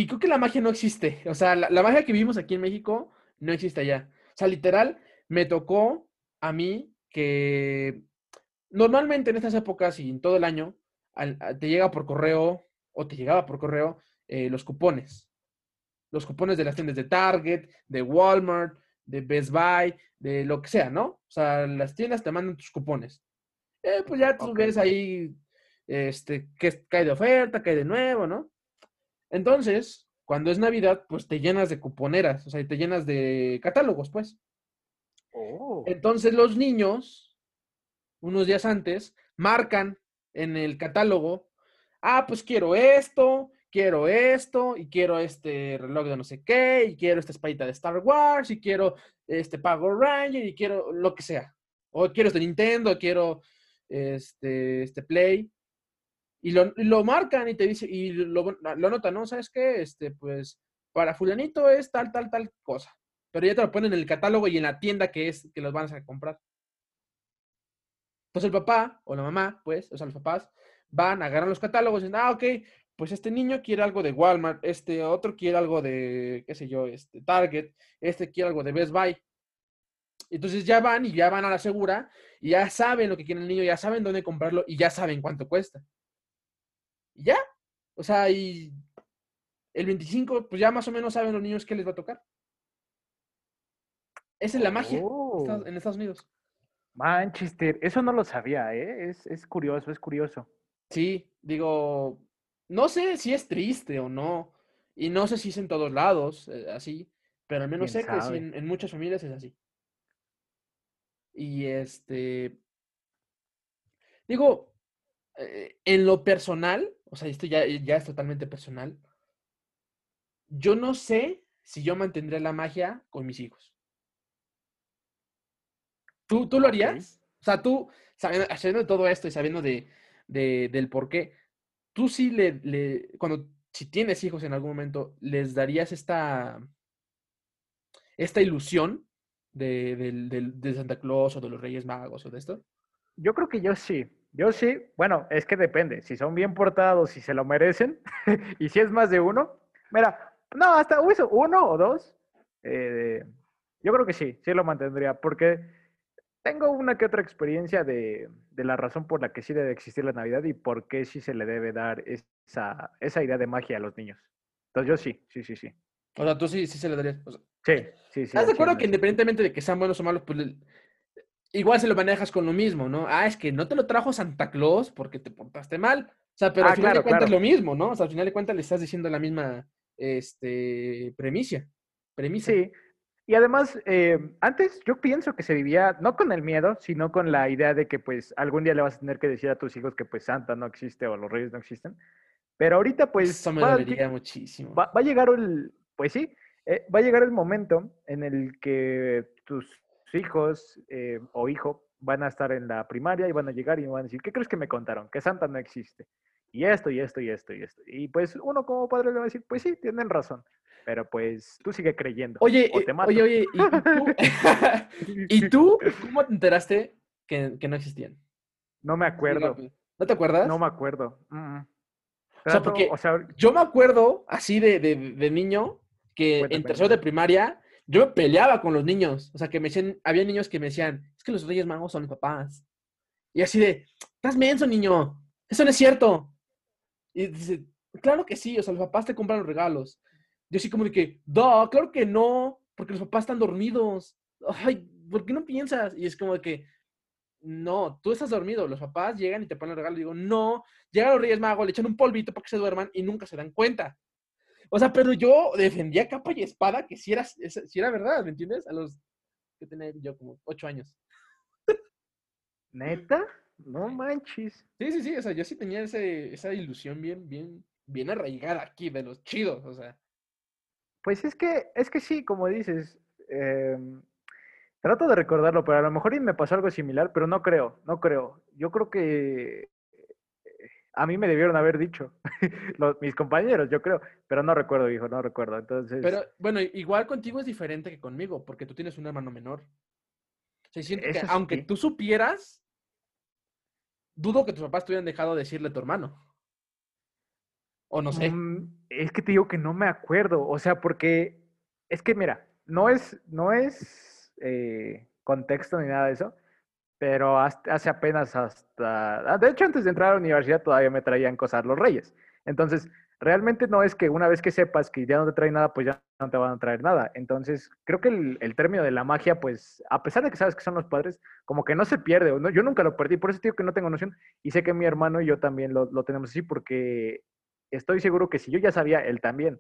y creo que la magia no existe. O sea, la, la magia que vivimos aquí en México no existe allá. O sea, literal, me tocó a mí que normalmente en estas épocas y en todo el año, al- a- te llega por correo o te llegaba por correo eh, los cupones. Los cupones de las tiendas de Target, de Walmart, de Best Buy, de lo que sea, ¿no? O sea, las tiendas te mandan tus cupones. Eh, pues ya tú ves ahí este, que cae de oferta, cae de nuevo, ¿no? Entonces, cuando es Navidad, pues te llenas de cuponeras, o sea, te llenas de catálogos, pues. Oh. Entonces los niños, unos días antes, marcan en el catálogo, ah, pues quiero esto, quiero esto, y quiero este reloj de no sé qué, y quiero esta espadita de Star Wars, y quiero este Power Ranger, y quiero lo que sea. O quiero este Nintendo, quiero este, este Play. Y lo, lo marcan y te dice, y lo, lo anotan, ¿no? ¿Sabes qué? Este, pues, para fulanito es tal, tal, tal cosa. Pero ya te lo ponen en el catálogo y en la tienda que es que los van a comprar. Entonces el papá o la mamá, pues, o sea, los papás, van, agarran los catálogos y dicen, ah, ok, pues este niño quiere algo de Walmart, este otro quiere algo de, qué sé yo, este Target, este quiere algo de Best Buy. Entonces ya van y ya van a la segura y ya saben lo que quiere el niño, ya saben dónde comprarlo y ya saben cuánto cuesta. Y ya. O sea, y el 25, pues ya más o menos saben los niños qué les va a tocar. Esa es la magia Oh. en Estados Unidos. Manchester, eso no lo sabía, ¿eh? Es, es curioso, es curioso. Sí, digo, no sé si es triste o no, y no sé si es en todos lados eh, así, pero al menos ¿Quién sé que sí, sabe? en, en muchas familias es así. Y este, digo, eh, en lo personal, o sea, esto ya, ya es totalmente personal, yo no sé si yo mantendré la magia con mis hijos. ¿Tú, tú lo harías? O sea, tú, sabiendo, sabiendo de todo esto y sabiendo de, de- del por qué, tú sí le, le, cuando, si tienes hijos en algún momento, ¿les darías esta, esta ilusión de, del- de Santa Claus o de los Reyes Magos o de esto? Yo creo que yo sí. Yo sí. Bueno, es que depende. Si son bien portados, si se lo merecen, *laughs* y si es más de uno. Mira, no, hasta eso, uno o dos. eh, yo creo que sí, sí lo mantendría, porque tengo una que otra experiencia de, de la razón por la que sí debe existir la Navidad y por qué sí se le debe dar esa, esa idea de magia a los niños. Entonces yo sí, sí, sí, sí. O sea, tú sí, sí se le darías. O sea, Sí, sí, sí. ¿Estás de acuerdo que independientemente de que sean buenos o malos, pues igual se lo manejas con lo mismo, ¿no? Ah, es que no te lo trajo Santa Claus porque te portaste mal. O sea, pero Ah, al final de claro, cuentas es lo mismo, ¿no? O sea, al final de cuentas le estás diciendo la misma este, premisa. Premisa. Sí, y además, eh, antes yo pienso que se vivía no con el miedo, sino con la idea de que pues algún día le vas a tener que decir a tus hijos que pues Santa no existe o los reyes no existen. Pero ahorita pues Eso me va, dolería muchísimo. va- va a llegar el, pues sí, eh, va a llegar el momento en el que tus hijos eh, o hijo van a estar en la primaria y van a llegar y van a decir, ¿qué crees que me contaron? Que Santa no existe. Y esto, y esto, y esto, y esto. Y pues uno como padre le va a decir, pues sí, tienen razón. Pero pues tú sigue creyendo. Oye, o eh, te mato. oye, oye, ¿y, tú, *laughs* *laughs* ¿y tú cómo te enteraste que, que no existían? No me acuerdo. ¿No te acuerdas? No me acuerdo. Mm, mm. O sea, porque o sea, Yo me acuerdo, así de, de, de niño, que en tercero de primaria, yo me peleaba con los niños. O sea, que me decían, había niños que me decían, es que los Reyes Magos son papás. Y así de, estás menso, niño. Eso no es cierto. Y dice, claro que sí, o sea, los papás te compran los regalos. Yo así como de que, no, claro que no, porque los papás están dormidos. Ay, ¿por qué no piensas? Y es como de que, no, tú estás dormido, los papás llegan y te ponen el regalo. Y digo, no, llegan los Reyes Magos, le echan un polvito para que se duerman y nunca se dan cuenta. O sea, pero yo defendía capa y espada que si era, si era verdad, ¿me entiendes? A los que tenía yo como ocho años. ¿neta? No manches. Sí, sí, sí, o sea, yo sí tenía ese, esa ilusión bien, bien, bien arraigada aquí de los chidos, o sea. Pues es que, es que sí, como dices, em, trato de recordarlo, pero a lo mejor y me pasó algo similar, pero no creo, no creo. Yo creo que a mí me debieron haber dicho *laughs* los, mis compañeros, yo creo, pero no recuerdo, hijo, no recuerdo. Entonces. Pero bueno, igual contigo es diferente que conmigo, porque tú tienes un hermano menor. O sea, siento que aunque tú supieras, dudo que tus papás te hubieran dejado decirle a tu hermano. O no sé. Mm, es que te digo que no me acuerdo. O sea, porque es que, mira, no es, no es eh, contexto ni nada de eso, pero hace apenas hasta. Ah, de hecho, antes de entrar a la universidad todavía me traían cosas los reyes. Entonces, realmente no es que una vez que sepas que ya no te traen nada, pues ya no te van a traer nada. Entonces, creo que el, término de la magia, pues, a pesar de que sabes que son los padres, como que no se pierde. ¿no? Yo nunca lo perdí, por eso digo que no tengo noción. Y sé que mi hermano y yo también lo, lo tenemos así, porque estoy seguro que si yo ya sabía, él también.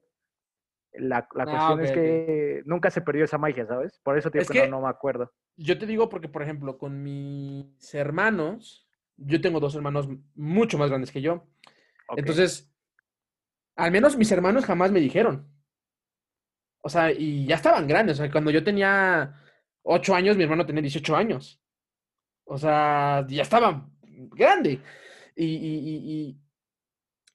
La, la ah, cuestión es que nunca se perdió esa magia, ¿sabes? Por eso digo que, no, me acuerdo. Yo te digo porque, por ejemplo, con mis hermanos, yo tengo dos hermanos mucho más grandes que yo. Entonces, al menos mis hermanos jamás me dijeron. O sea, y ya estaban grandes. O sea, cuando yo tenía ocho años, mi hermano tenía 18 años. O sea, ya estaban grande. y,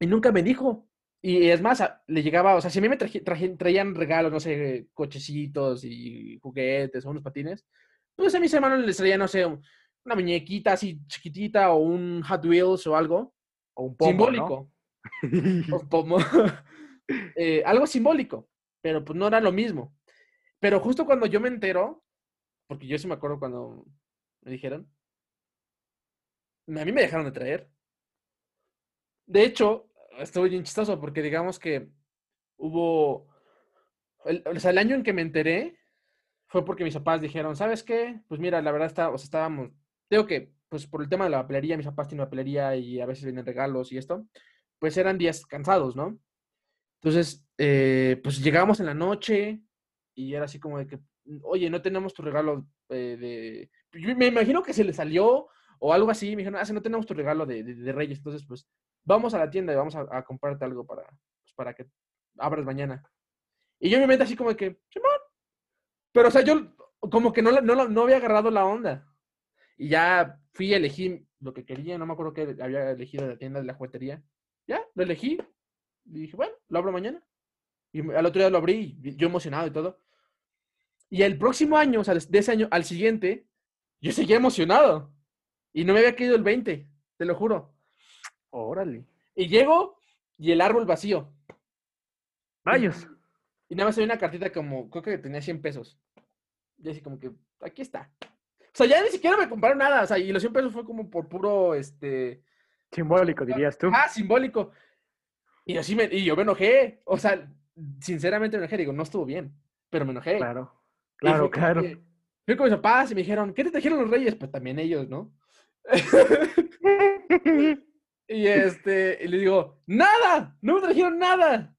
y nunca me dijo. Y es más, le llegaba, o sea, si a mí me traían regalos, no sé, cochecitos y juguetes o unos patines, pues a mis hermanos les traían, no sé, una muñequita así chiquitita o un Hot Wheels o algo. O un pomo, Simbólico. *laughs* pomo. *laughs* Eh, algo simbólico, pero pues no era lo mismo. Pero justo cuando yo me entero, porque yo sí me acuerdo cuando me dijeron, a mí me dejaron de traer. De hecho, estuvo bien chistoso porque digamos que hubo, o sea, el año en que me enteré fue porque mis papás dijeron, ¿sabes qué? Pues mira, la verdad está, o sea, estábamos, tengo que, pues por el tema de la papelería, mis papás tienen papelería y a veces vienen regalos y esto, pues eran días cansados, ¿no? Entonces, eh, pues llegábamos en la noche y era así como de que, oye, no tenemos tu regalo eh, de... me imagino que se le salió o algo así, me dijeron, ah, no tenemos tu regalo de, de Reyes, entonces pues vamos a la tienda y vamos a, comprarte algo para, pues, para que abras mañana. Y yo me meto así como que, Pero, o sea, yo como que no, no, no había agarrado la onda. Y ya fui, elegí lo que quería, no me acuerdo que había elegido la tienda de la juguetería. Ya, lo elegí. Y dije, bueno, lo abro mañana. Y al otro día lo abrí, yo emocionado y todo. Y el próximo año, o sea, de ese año al siguiente, yo seguía emocionado. Y no me había caído el 20, te lo juro. Órale. Y llego y el árbol vacío. Rayos. Y, nada más había una cartita como, creo que tenía 100 pesos. Y así como que, aquí está. O sea, ya ni siquiera me compraron nada. O sea, y los 100 pesos fue como por puro, este... Simbólico, dirías tú. Ah, simbólico. Y así me, y yo me enojé. O sea, sinceramente me enojé. Digo, no estuvo bien, pero me enojé. Claro, claro, claro. fui con mis papás y me dijeron, ¿qué te trajeron los reyes? Pues también ellos, ¿no? *laughs* Y este, y le digo, ¡nada! ¡No me trajeron nada!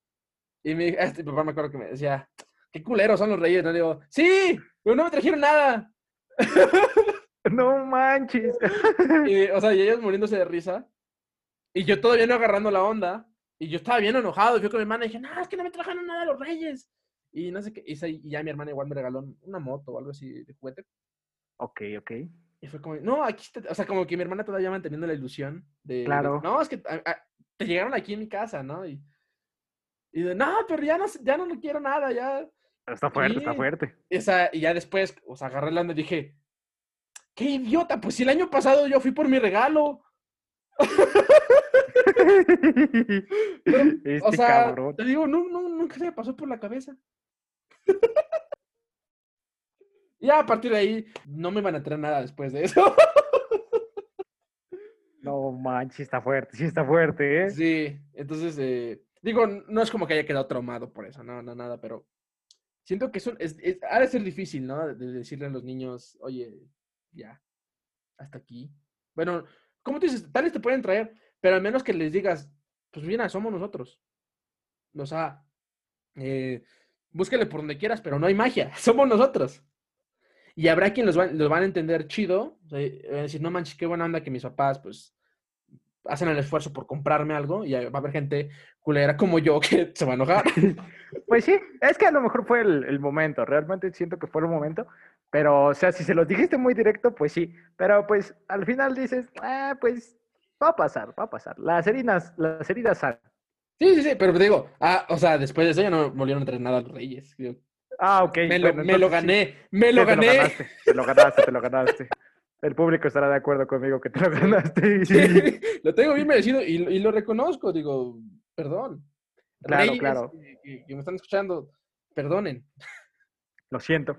Y mi, este papá me acuerdo que me decía, ¡qué culeros son los reyes! No le digo, ¡sí! Pero no me trajeron nada. *laughs* No manches. *laughs* Y, o sea, y ellos muriéndose de risa. Y yo todavía no agarrando la onda. Y yo estaba bien enojado. Y fui con mi hermana y dije, no, es que no me trajeron nada los reyes. Y no sé qué. Y ya mi hermana igual me regaló una moto o algo así de juguete. Ok, ok. Y fue como, no, aquí, está, o sea, como que mi hermana todavía manteniendo la ilusión de, claro. no, es que te llegaron aquí en mi casa, ¿no? Y, y de, no, pero ya no, ya no quiero nada, ya. Está fuerte, está fuerte. Y, y ya después, o sea, agarré la onda y dije, qué idiota, pues si el año pasado yo fui por mi regalo. *laughs* *laughs* este o sea, cabrón. te digo, no, no, nunca se me pasó por la cabeza. Ya a partir de ahí no me van a traer nada después de eso. *laughs* No manches, está fuerte, sí está fuerte, ¿eh? Sí, entonces, eh, digo, no es como que haya quedado traumado por eso, no, no, nada, pero siento que es, ha de ser difícil, ¿no? De decirle a los niños, oye, ya, hasta aquí. Bueno, como tú dices, tal vez te pueden traer, pero al menos que les digas, pues mira, somos nosotros. O sea, eh, búsquele por donde quieras, pero no hay magia, *laughs* somos nosotros. Y habrá quien los, van a entender chido, o sea, decir, no manches, qué buena onda que mis papás, pues, hacen el esfuerzo por comprarme algo y va a haber gente culera como yo que *laughs* se va a enojar. Pues sí, es que a lo mejor fue el, el momento, realmente siento que fue el momento, pero o sea, si se lo dijiste muy directo, pues sí, pero pues al final dices, ah, pues va a pasar, va a pasar, las heridas, las heridas salen. Sí, sí, sí, pero te digo, ah, o sea, después de eso ya no volvieron a nada a los Reyes. Ah, ok. me, lo, bueno, me lo entonces sí. gané, me lo Sí, te gané. ganaste, te lo ganaste, te lo ganaste. El público estará de acuerdo conmigo que te lo ganaste. *laughs* *laughs* lo tengo bien merecido y, y lo reconozco, digo, perdón. Claro, Reyes claro. Que, que- que me están escuchando, perdonen. Lo siento.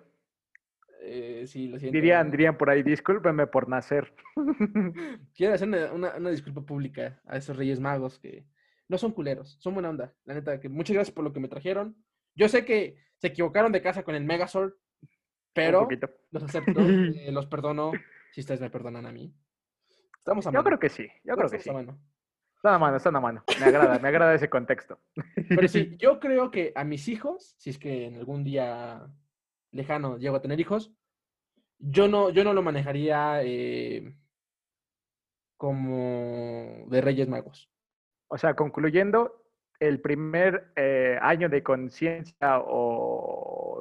Eh, sí, lo siento. Dirían, dirían por ahí, discúlpenme por nacer. *laughs* Quiero hacer una, una- una disculpa pública a esos Reyes Magos que no son culeros, son buena onda. La neta, que muchas gracias por lo que me trajeron. Yo sé que se equivocaron de casa con el Megazord, pero los acepto, *laughs* eh, los perdono si ustedes me perdonan a mí. Estamos a Yo mano. creo que sí, yo creo que sí. mano. Están a mano, están a mano. Me agrada, me agrada ese contexto. Pero sí, *laughs* yo creo que a mis hijos, si es que en algún día lejano llego a tener hijos, yo no, yo no lo manejaría eh, como de Reyes Magos. O sea, concluyendo, el primer eh, año de conciencia o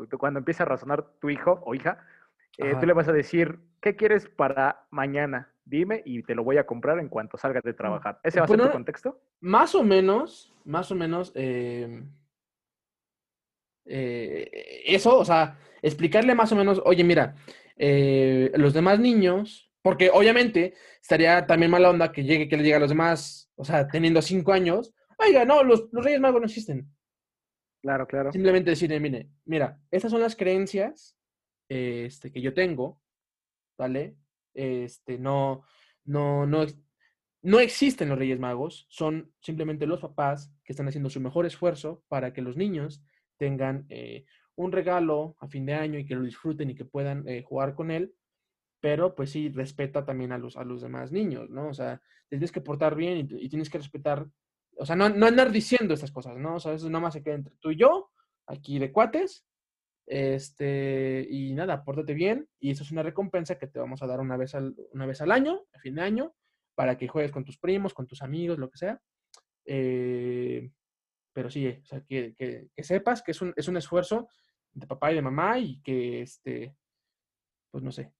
de cuando empieza a razonar tu hijo o hija, eh, tú le vas a decir, ¿qué quieres para mañana? Dime y te lo voy a comprar en cuanto salgas de trabajar. ¿Ese va a ser tu contexto? Más o menos, más o menos, eh, eh, eso, o sea, explicarle más o menos, oye, mira, los demás niños, porque obviamente estaría también mala onda que llegue, que le diga a los demás, o sea, teniendo cinco años, oiga, no, los, los Reyes Magos no existen. Claro, claro. Simplemente decirle, mire, mira, estas son las creencias este, que yo tengo, ¿vale? Este, no, no, no, no existen los Reyes Magos, son simplemente los papás que están haciendo su mejor esfuerzo para que los niños tengan eh, un regalo a fin de año y que lo disfruten y que puedan eh, jugar con él, pero pues sí, respeta también a los, a los demás niños, ¿no? O sea, tienes que portar bien y tienes que respetar, o sea, no, no andar diciendo estas cosas, ¿no? O sea, eso nada más se queda entre tú y yo, aquí de cuates, este, y nada, pórtate bien, y eso es una recompensa que te vamos a dar una vez al, una vez al año, a fin de año, para que juegues con tus primos, con tus amigos, lo que sea. Eh, pero sí, o sea, que, que- sepas que es un, es un esfuerzo de papá y de mamá y que, este, pues no sé.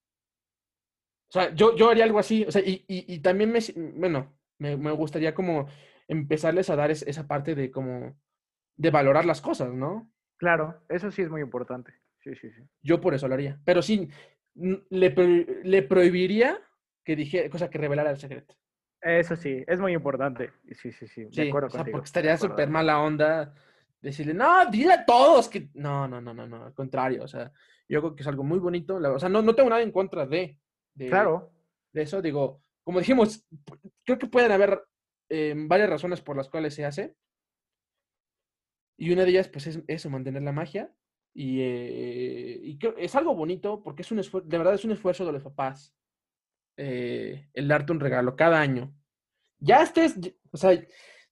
O sea, yo, yo haría algo así, o sea, y, y- también bueno, me, me gustaría como empezarles a dar es- esa parte de como, de valorar las cosas, ¿no? Claro, eso sí es muy importante. Sí, sí, sí. Yo por eso lo haría. Pero sí, le, pro- le prohibiría que dijera, cosa que revelara el secreto. Eso sí, es muy importante. Sí, sí, sí. De Sí, acuerdo o sea, contigo. porque estaría súper mala onda decirle, no, dile a todos que... No, no, no, no, no, al contrario, o sea, yo creo que es algo muy bonito. o sea, no, no tengo nada en contra de, de, Claro, de eso. Digo, como dijimos, creo que pueden haber eh, varias razones por las cuales se hace. Y una de ellas, pues, es eso, mantener la magia. Y, eh, es algo bonito porque es un esfuerzo, de verdad es un esfuerzo de los papás eh, el darte un regalo cada año. Ya estés, o sea,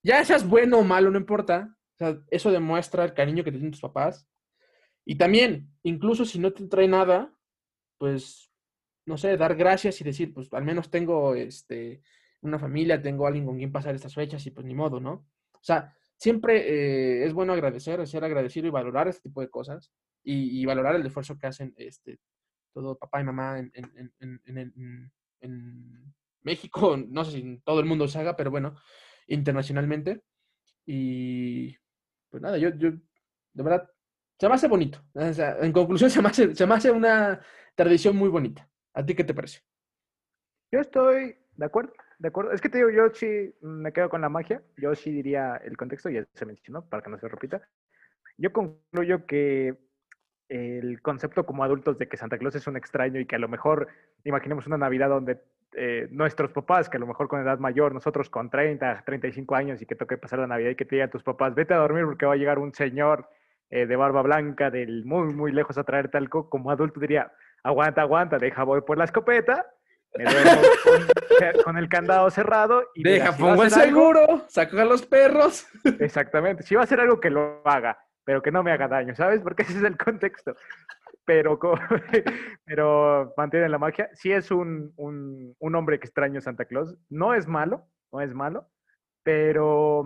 ya seas bueno o malo, no importa. Eso demuestra el cariño que te tienen tus papás. Y también, incluso si no te trae nada, pues, no sé, dar gracias y decir, pues, al menos tengo este, una familia, tengo alguien con quien pasar estas fechas y pues ni modo, ¿no? O sea, siempre eh, es bueno agradecer, ser agradecido y valorar este tipo de cosas y, y valorar el esfuerzo que hacen este, todo papá y mamá en, México, *laughs* no sé si todo el mundo se haga, pero bueno, internacionalmente. Y pues nada, yo, yo de verdad, se me hace bonito. O sea, en conclusión, *laughs* se me hace, se me hace una tradición muy bonita. ¿A ti qué te parece? yo estoy de acuerdo, de acuerdo. Es que te digo, yo sí me quedo con la magia. Yo sí diría el contexto, ya se mencionó, para que no se repita. Yo concluyo que el concepto como adultos de que Santa Claus es un extraño y que a lo mejor imaginemos una Navidad donde eh, nuestros papás, que a lo mejor con edad mayor, nosotros con 30, 35 años y que toque pasar la Navidad y que te digan tus papás, vete a dormir porque va a llegar un señor eh, de barba blanca del muy, muy lejos a traer talco, como adulto diría, aguanta, aguanta, deja, voy por la escopeta, me duermo *laughs* con, con el candado cerrado y mira, Deja, si pongo el hacer algo- seguro, saco a los perros. *laughs* Exactamente. Si va a hacer algo que lo haga, pero que no me haga daño, ¿sabes? Porque ese es el contexto. Pero, *laughs* pero mantiene la magia. Si es un, un, un hombre que extraño Santa Claus, no es malo, no es malo, pero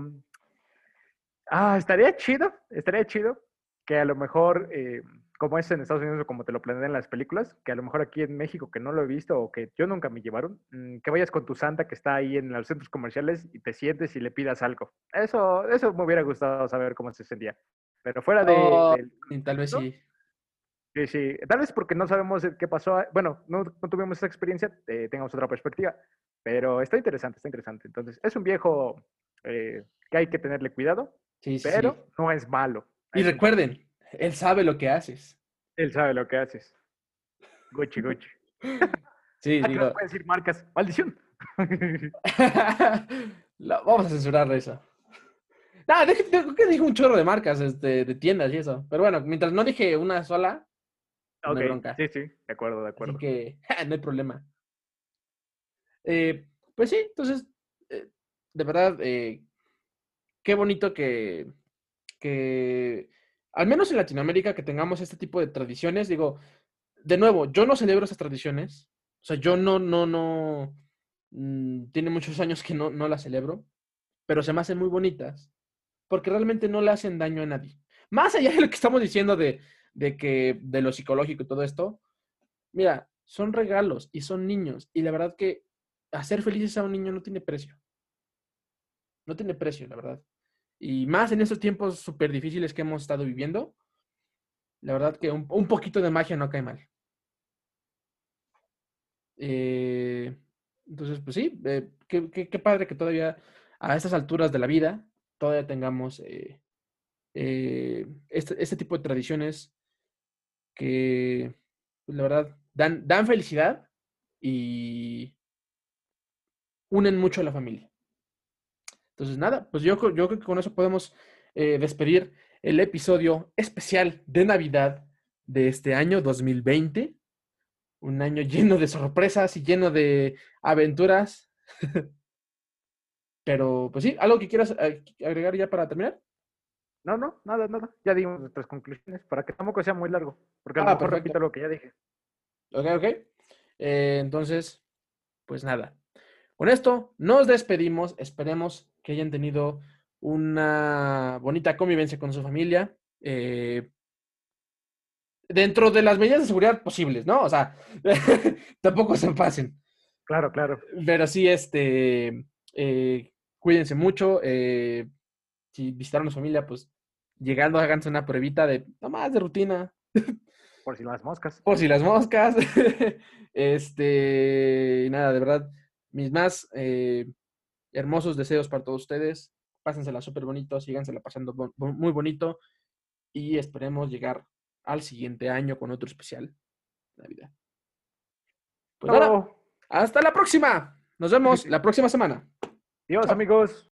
ah, estaría chido, estaría chido que a lo mejor, eh, como es en Estados Unidos o como te lo planean en las películas, que a lo mejor aquí en México que no lo he visto o que yo nunca me llevaron, mm, que vayas con tu santa que está ahí en los centros comerciales y te sientes y le pidas algo. Eso, eso me hubiera gustado saber cómo se sentía. Pero fuera de... Oh, del- tal vez sí. Sí, sí. Tal vez porque no sabemos qué pasó. a- Bueno, no, no tuvimos esa experiencia, eh, tengamos otra perspectiva. Pero está interesante, está interesante. Entonces, es un viejo eh, que hay que tenerle cuidado, Sí, pero sí. no es malo. Y recuerden, él sabe lo que haces. Él sabe lo que haces. Gucci, Gucci. *laughs* Sí, Ah, digo. se puede decir marcas. Maldición. *laughs* *laughs* Vamos a censurar eso. No, creo que dije un chorro de marcas, este, de tiendas y eso. Pero bueno, mientras no dije una sola, no hay ok, bronca. sí, sí, de acuerdo, de Así acuerdo. que no hay problema. Eh, pues sí, entonces, eh, de verdad, eh, qué bonito que, que, al menos en Latinoamérica, que tengamos este tipo de tradiciones. Digo, de nuevo, yo no celebro esas tradiciones. O sea, yo no, no, no, mm, tiene muchos años que no, no las celebro, pero se me hacen muy bonitas, porque realmente no le hacen daño a nadie. Más allá de lo que estamos diciendo de, de que, de lo psicológico y todo esto, mira, son regalos y son niños, y la verdad que hacer felices a un niño no tiene precio. No tiene precio, la verdad. Y más en estos tiempos súper difíciles que hemos estado viviendo, la verdad que un, poquito de magia no cae mal. Eh, entonces, pues sí, eh, qué, padre que todavía a estas alturas de la vida todavía tengamos eh, este, este tipo de tradiciones que, pues, la verdad, dan, dan felicidad y unen mucho a la familia. Entonces, nada, pues yo, creo- yo creo que con eso podemos eh, despedir el episodio especial de Navidad de este año 2020. Un año *laughs* lleno de sorpresas y lleno de aventuras. *laughs* Pero, pues sí, ¿algo que quieras eh, agregar ya para terminar? No, no, nada, nada. Ya dimos nuestras conclusiones para que tampoco sea muy largo. Porque a lo Ah, mejor repito lo que ya dije. Ok, ok. Eh, entonces, pues nada. Con esto nos despedimos. Esperemos que hayan tenido una bonita convivencia con su familia. eh, dentro de las medidas de seguridad posibles, ¿no? O sea, *laughs* tampoco se pasen. Claro, claro. Pero sí, este, eh, cuídense mucho. eh, si visitaron a su familia, pues llegando háganse una pruebita de, nomás de rutina, Por si las moscas. por si las moscas. *laughs* este, y nada, de verdad, mis más eh, hermosos deseos para todos ustedes. Pásensela súper bonito, sígansela pasando bon- muy bonito y esperemos llegar al siguiente año con otro especial Navidad. Pues nada, hasta la próxima. Nos vemos *laughs* la próxima semana. Adiós, Chao. amigos.